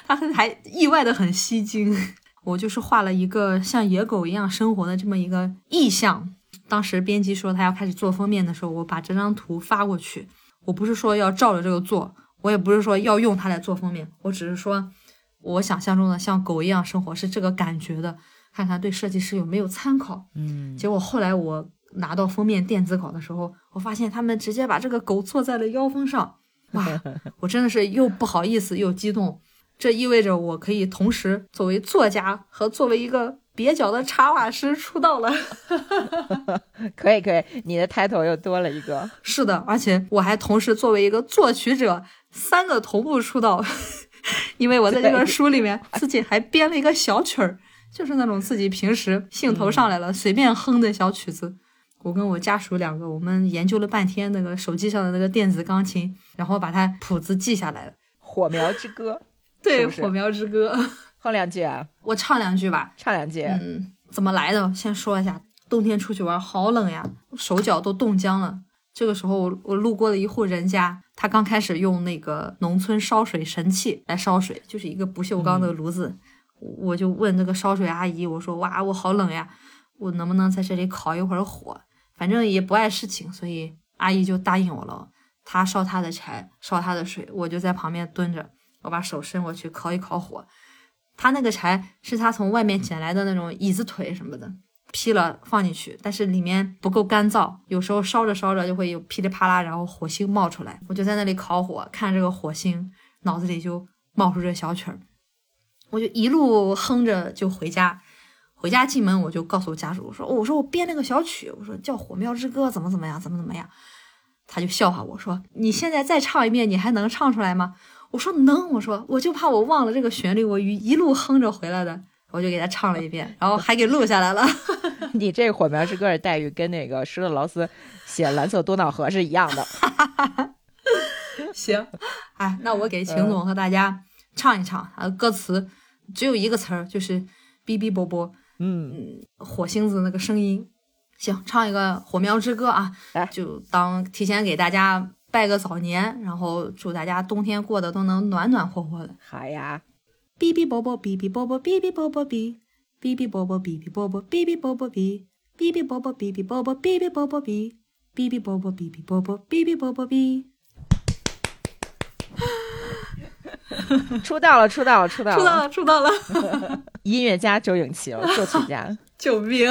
它还意外的很吸睛。我就是画了一个像野狗一样生活的这么一个意象。当时编辑说他要开始做封面的时候，我把这张图发过去。我不是说要照着这个做，我也不是说要用它来做封面，我只是说。我想象中的像狗一样生活是这个感觉的，看看对设计师有没有参考。嗯，结果后来我拿到封面电子稿的时候，我发现他们直接把这个狗坐在了腰封上，哇，我真的是又不好意思又激动。这意味着我可以同时作为作家和作为一个蹩脚的插画师出道了。可以可以，你的 title 又多了一个。是的，而且我还同时作为一个作曲者，三个同步出道。因为我在这个书里面自己还编了一个小曲儿，就是那种自己平时兴头上来了随便哼的小曲子。我跟我家属两个，我们研究了半天那个手机上的那个电子钢琴，然后把它谱子记下来了。火苗之歌，对，火苗之歌，哼两句啊，我唱两句吧，唱两句。嗯，怎么来的？先说一下，冬天出去玩好冷呀，手脚都冻僵了。这个时候，我我路过了一户人家，他刚开始用那个农村烧水神器来烧水，就是一个不锈钢的炉子。我就问那个烧水阿姨，我说：“哇，我好冷呀，我能不能在这里烤一会儿火？反正也不碍事情。”所以阿姨就答应我了。她烧她的柴，烧她的水，我就在旁边蹲着，我把手伸过去烤一烤火。她那个柴是她从外面捡来的那种椅子腿什么的。劈了放进去，但是里面不够干燥，有时候烧着烧着就会有噼里啪啦，然后火星冒出来。我就在那里烤火，看这个火星，脑子里就冒出这小曲儿，我就一路哼着就回家。回家进门我就告诉家属，我说我说我编了个小曲，我说叫《火苗之歌》，怎么怎么样，怎么怎么样。他就笑话我说你现在再唱一遍，你还能唱出来吗？我说能，我说我就怕我忘了这个旋律，我一一路哼着回来的。我就给他唱了一遍，然后还给录下来了。你这《火苗之歌》的待遇跟那个施特劳斯写《蓝色多瑙河》是一样的。行，哎，那我给秦总和大家唱一唱，啊歌词只有一个词儿，就是“哔哔啵啵”。嗯，火星子那个声音。行，唱一个《火苗之歌》啊，来，就当提前给大家拜个早年，然后祝大家冬天过得都能暖暖和和的。好呀。哔哔啵啵，哔哔啵啵，哔哔啵啵哔，哔哔啵啵，哔哔啵啵，哔哔啵啵哔，哔哔啵啵，哔哔啵啵，哔哔啵啵哔，哔哔啵啵，哔哔啵啵，哔哔啵啵哔。出道了，出道了，出道了，出道了，出道了！音乐家周颖琪，作曲家，救命！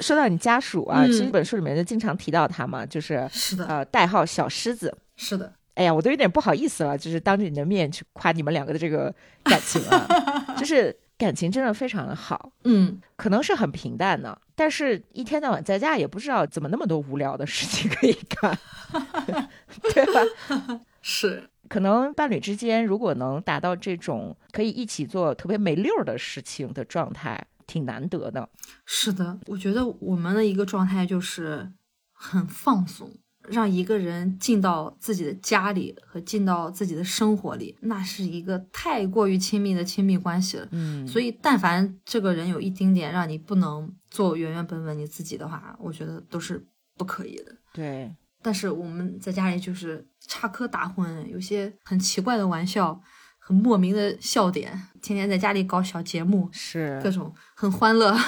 说到你家属啊，其实本书里面就经常提到他嘛，就是是的，呃，代号小狮子，是的。哎呀，我都有点不好意思了，就是当着你的面去夸你们两个的这个感情啊。就是感情真的非常的好，嗯，可能是很平淡的，但是一天到晚在家也不知道怎么那么多无聊的事情可以干，对吧？是，可能伴侣之间如果能达到这种可以一起做特别没溜儿的事情的状态，挺难得的。是的，我觉得我们的一个状态就是很放松，让一个人进到自己的家里和进到自己的生活里，那是一个太过于亲密的亲密关系了。嗯，所以，但凡这个人有一丁点让你不能做原原本本你自己的话，我觉得都是不可以的。对，但是我们在家里就是插科打诨，有些很奇怪的玩笑，很莫名的笑点，天天在家里搞小节目，是各种很欢乐。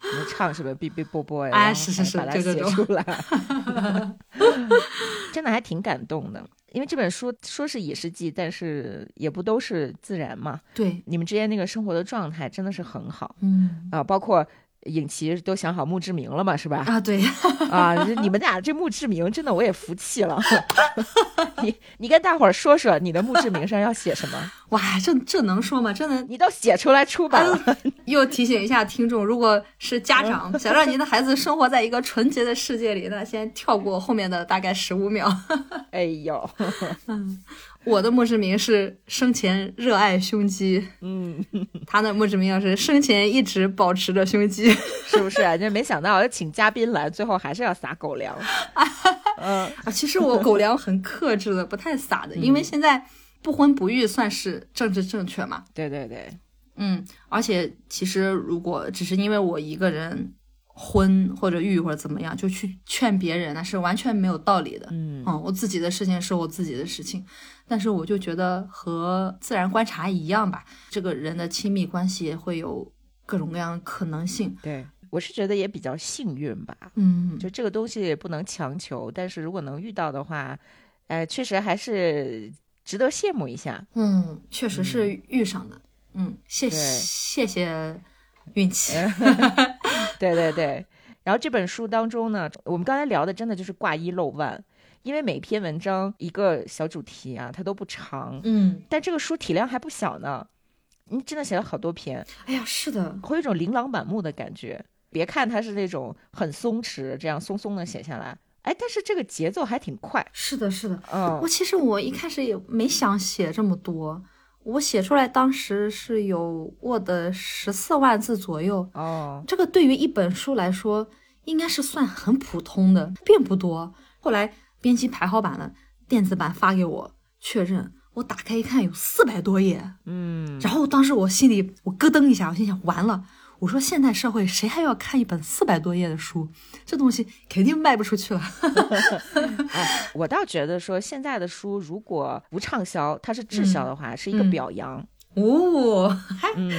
你唱什么哔哔啵啵呀？哎是是是把它写出来，真的还挺感动的。因为这本书说是野史记，但是也不都是自然嘛。对，你们之间那个生活的状态真的是很好嗯啊，包括尹奇都想好墓志铭了嘛，是吧？啊，对，啊，你们俩这墓志铭真的我也服气了。你你跟大伙儿说说你的墓志铭上要写什么？哇，这这能说吗？真的你都写出来出版了。又提醒一下听众，如果是家长想让您的孩子生活在一个纯洁的世界里，那先跳过后面的大概十五秒。哎呦，我的墓志铭是生前热爱胸肌，嗯，他的墓志铭要是生前一直保持着胸肌。是不是啊？就没想到请嘉宾来，最后还是要撒狗粮。嗯，啊，其实我狗粮很克制的，不太撒的，因为现在不婚不育算是政治正确嘛。对对对，嗯，而且其实如果只是因为我一个人婚或者育或者怎么样，就去劝别人，那是完全没有道理的。嗯嗯，我自己的事情是我自己的事情，但是我就觉得和自然观察一样吧，这个人的亲密关系会有各种各样的可能性。对，我是觉得也比较幸运吧。嗯，就这个东西也不能强求，但是如果能遇到的话，呃，确实还是值得羡慕一下。嗯，确实是遇上的。嗯，谢谢谢谢运气。对对对。然后这本书当中呢，我们刚才聊的真的就是挂一漏万，因为每篇文章一个小主题啊，它都不长，嗯，但这个书体量还不小呢。你真的写了好多篇，哎呀，是的，会有一种琳琅满目的感觉。别看它是那种很松弛，这样松松的写下来，哎，但是这个节奏还挺快。是的，是的。嗯我其实我一开始也没想写这么多，我写出来当时是有 Word 十四万字左右，哦，这个对于一本书来说应该是算很普通的，并不多。后来编辑排好版的，电子版发给我确认，我打开一看有四百多页，嗯，然后当时我心里我咯噔一下，我心想完了。我说现代社会谁还要看一本四百多页的书？这东西肯定卖不出去了。哎，我倒觉得说现在的书如果不畅销，它是滞销的话，是一个嗯表扬。哦，嗨嗯，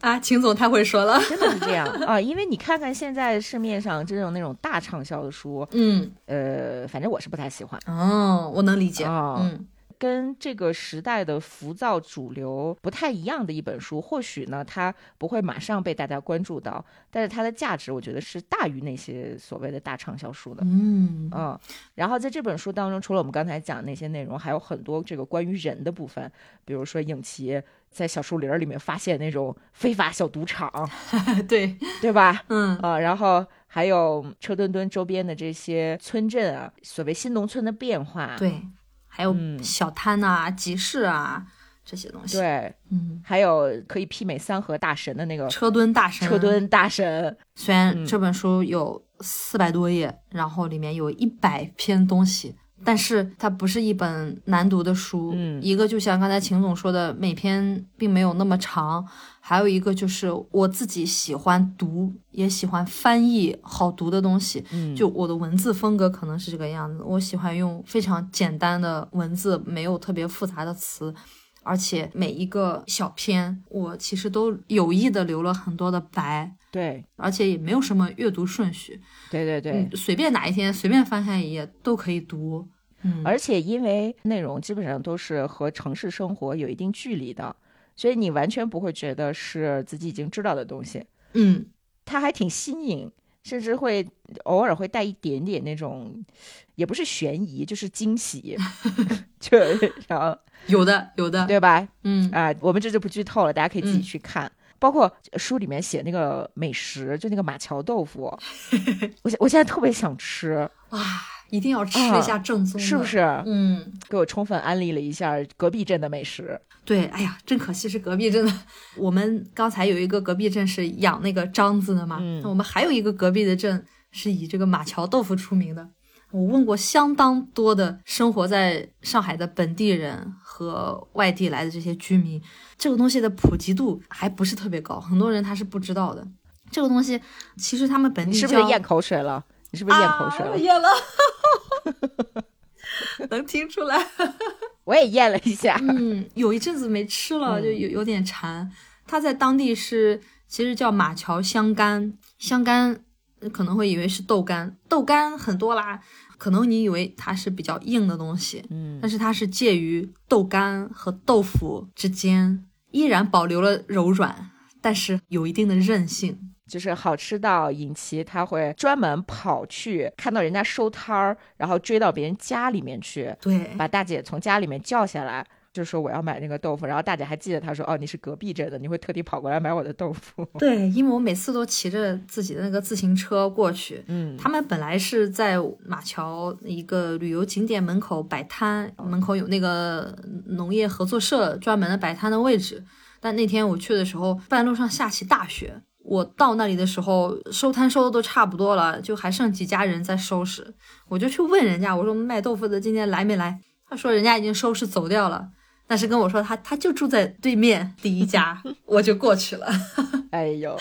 啊，秦总太会说了。真的是这样啊，因为你看看现在市面上这种那种大畅销的书，嗯，呃，反正我是不太喜欢。哦，我能理解。哦嗯跟这个时代的浮躁主流不太一样的一本书，或许呢，它不会马上被大家关注到，但是它的价值，我觉得是大于那些所谓的大畅销书的。嗯嗯，然后在这本书当中，除了我们刚才讲的那些内容，还有很多这个关于人的部分，比如说影奇在小树林儿里面发现那种非法小赌场，对，对吧？嗯啊，然后还有车墩墩周边的这些村镇啊，所谓新农村的变化，对，还有嗯小摊呐、集市啊这些东西。，对，嗯，还有可以媲美三河大神的那个车墩大神。车墩大神，虽然嗯这本书有四百多页，然后里面有一百篇东西，但是它不是一本难读的书。嗯一个就像刚才秦总说的，每篇并没有那么长；还有一个就是我自己喜欢读，也喜欢翻译好读的东西。嗯，就我的文字风格可能是这个样子，我喜欢用非常简单的文字，没有特别复杂的词，而且每一个小篇我其实都有意的留了很多的白，对。而且也没有什么阅读顺序，对对对，嗯，随便哪一天随便翻开一页都可以读，嗯，而且因为内容基本上都是和城市生活有一定距离的，所以你完全不会觉得是自己已经知道的东西，嗯它还挺新颖。甚至会偶尔会带一点点那种，也不是悬疑，就是惊喜，就然后 有的有的，对吧？嗯啊、我们这就不剧透了，大家可以自己嗯去看。包括书里面写那个美食，就那个马桥豆腐，我现我现在特别想吃，哇，一定要吃一下正宗的，是不是？嗯，给我充分安利了一下隔壁镇的美食。对，哎呀，真可惜是隔壁镇的。我们刚才有一个隔壁镇是养那个獐子的嘛，嗯那我们还有一个隔壁的镇是以这个马桥豆腐出名的。我问过相当多的生活在上海的本地人和外地来的这些居民，这个东西的普及度还不是特别高，很多人他是不知道的。这个东西其实他们本地是不是咽口水了？你是不是咽口水了？咽了，能听出来。我也咽了一下。嗯，有一阵子没吃了，就有有点馋。它在当地是其实叫马桥香干，香干可能会以为是豆干，豆干很多啦，可能你以为它是比较硬的东西，嗯但是它是介于豆干和豆腐之间，依然保留了柔软，但是有一定的韧性。就是好吃到尹奇他会专门跑去看到人家收摊儿，然后追到别人家里面去，对，把大姐从家里面叫下来，就说我要买那个豆腐，然后大姐还记得他说哦你是隔壁镇的，你会特地跑过来买我的豆腐。对，因为我每次都骑着自己的那个自行车过去，嗯，他们本来是在马桥一个旅游景点门口摆摊，门口有那个农业合作社专门的摆摊的位置。但那天我去的时候，半路上下起大雪，我到那里的时候，收摊收的都差不多了，就还剩几家人在收拾。我就去问人家，我说卖豆腐的今天来没来？他说人家已经收拾走掉了。但是跟我说他他就住在对面第一家，我就过去了。哎呦，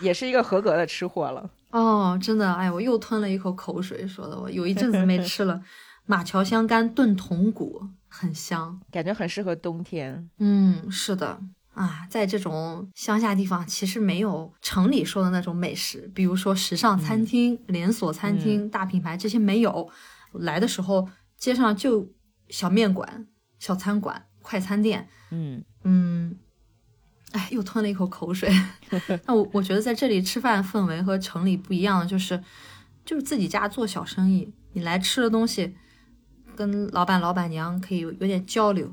也是一个合格的吃货了。哦，真的，哎，我又吞了一口口水，说的我有一阵子没吃了。马桥香干炖筒骨很香，感觉很适合冬天。嗯，是的啊，在这种乡下地方，其实没有城里说的那种美食，比如说时尚餐厅、连锁餐厅、大品牌这些没有。来的时候，街上就小面馆、小餐馆、快餐店，嗯嗯，哎，又吞了一口口水。那我我觉得在这里吃饭氛围和城里不一样的，就是就是自己家做小生意，你来吃的东西，跟老板老板娘可以有有点交流，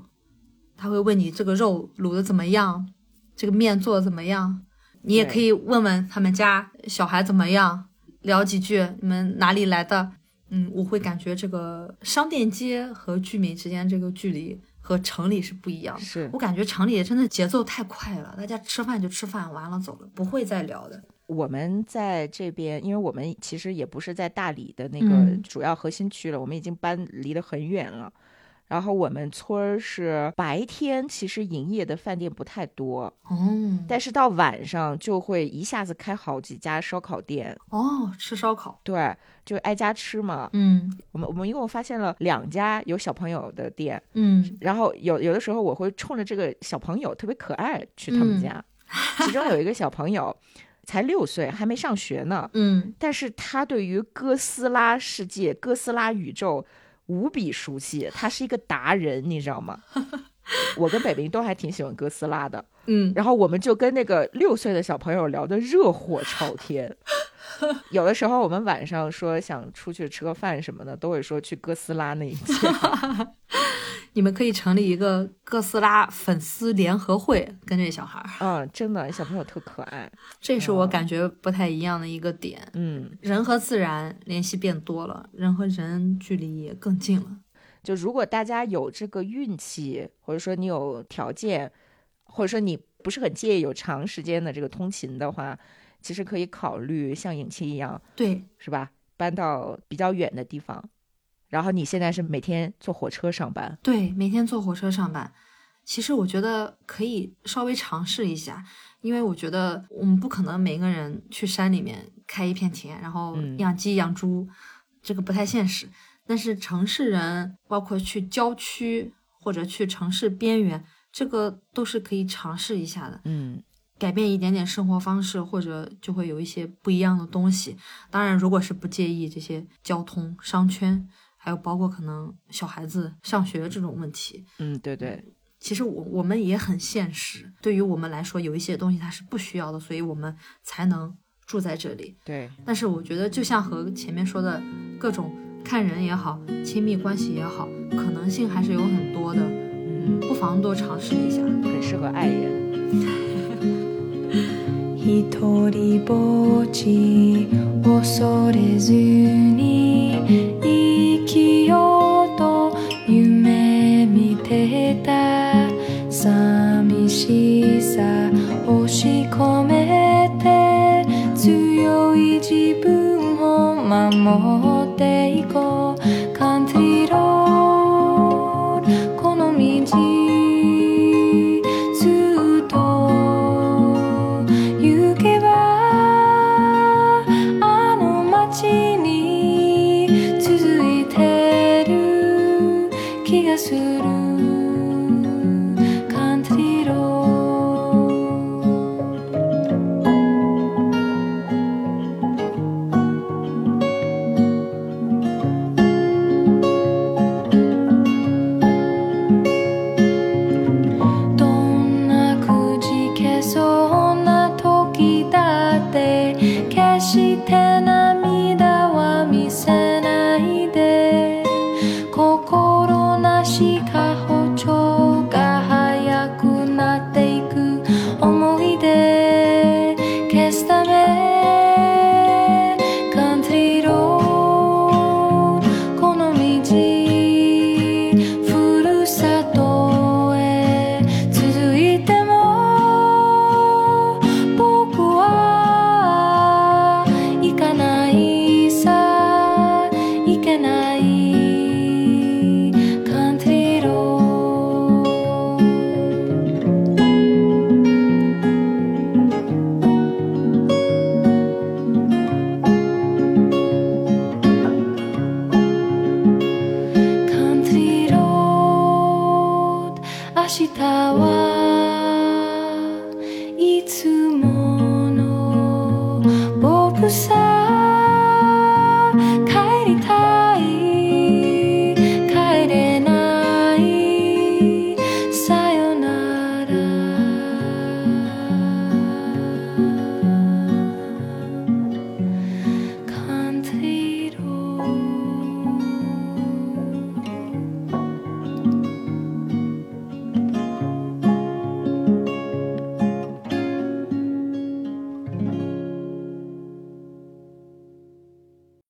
他会问你这个肉卤的怎么样，这个面做的怎么样，你也可以问问他们家小孩怎么样，聊几句，你们哪里来的？嗯，我会感觉这个商店街和居民之间这个距离和城里是不一样的。是我感觉城里真的节奏太快了，大家吃饭就吃饭，完了走了，不会再聊的。我们在这边，因为我们其实也不是在大理的那个嗯主要核心区了，我们已经搬离得很远了。然后我们村儿是白天其实营业的饭店不太多，哦。但是到晚上就会一下子开好几家烧烤店，哦，吃烧烤，对，就挨家吃嘛。嗯。我们我们一共发现了两家有小朋友的店，嗯。然后有有的时候我会冲着这个小朋友特别可爱去他们嗯家，其中有一个小朋友才六岁，还没上学呢，嗯，但是他对于哥斯拉世界、哥斯拉宇宙无比熟悉，他是一个达人，你知道吗？我跟北冰都还挺喜欢哥斯拉的，嗯，然后我们就跟那个六岁的小朋友聊得热火朝天。有的时候我们晚上说想出去吃个饭什么的，都会说去哥斯拉那一家。你们可以成立一个哥斯拉粉丝联合会，跟这小孩儿，嗯，真的，小朋友特可爱。这是我感觉不太一样的一个点。嗯，人和自然联系变多了，人和人距离也更近了。就如果大家有这个运气，或者说你有条件，或者说你不是很介意有长时间的这个通勤的话，其实可以考虑像影期一样，对，是吧？搬到比较远的地方。然后你现在是每天坐火车上班，对，每天坐火车上班，其实我觉得可以稍微尝试一下，因为我觉得我们不可能每个人去山里面开一片田，然后嗯养鸡养猪，这个不太现实。但是城市人，包括去郊区或者去城市边缘，这个都是可以尝试一下的。嗯，改变一点点生活方式，或者就会有一些不一样的东西。当然，如果是不介意这些交通、商圈，还有包括可能小孩子上学这种问题，嗯，对对，其实我我们也很现实。对于我们来说，有一些东西它是不需要的，所以我们才能住在这里。对，但是我觉得，就像和前面说的各种看人也好，亲密关系也好，可能性还是有很多的。嗯，不妨多尝试一下。很适合爱人。一人ぼっち恐れずに生きようと夢見てた。寂しさ押し込めて強い自分を守っていこう。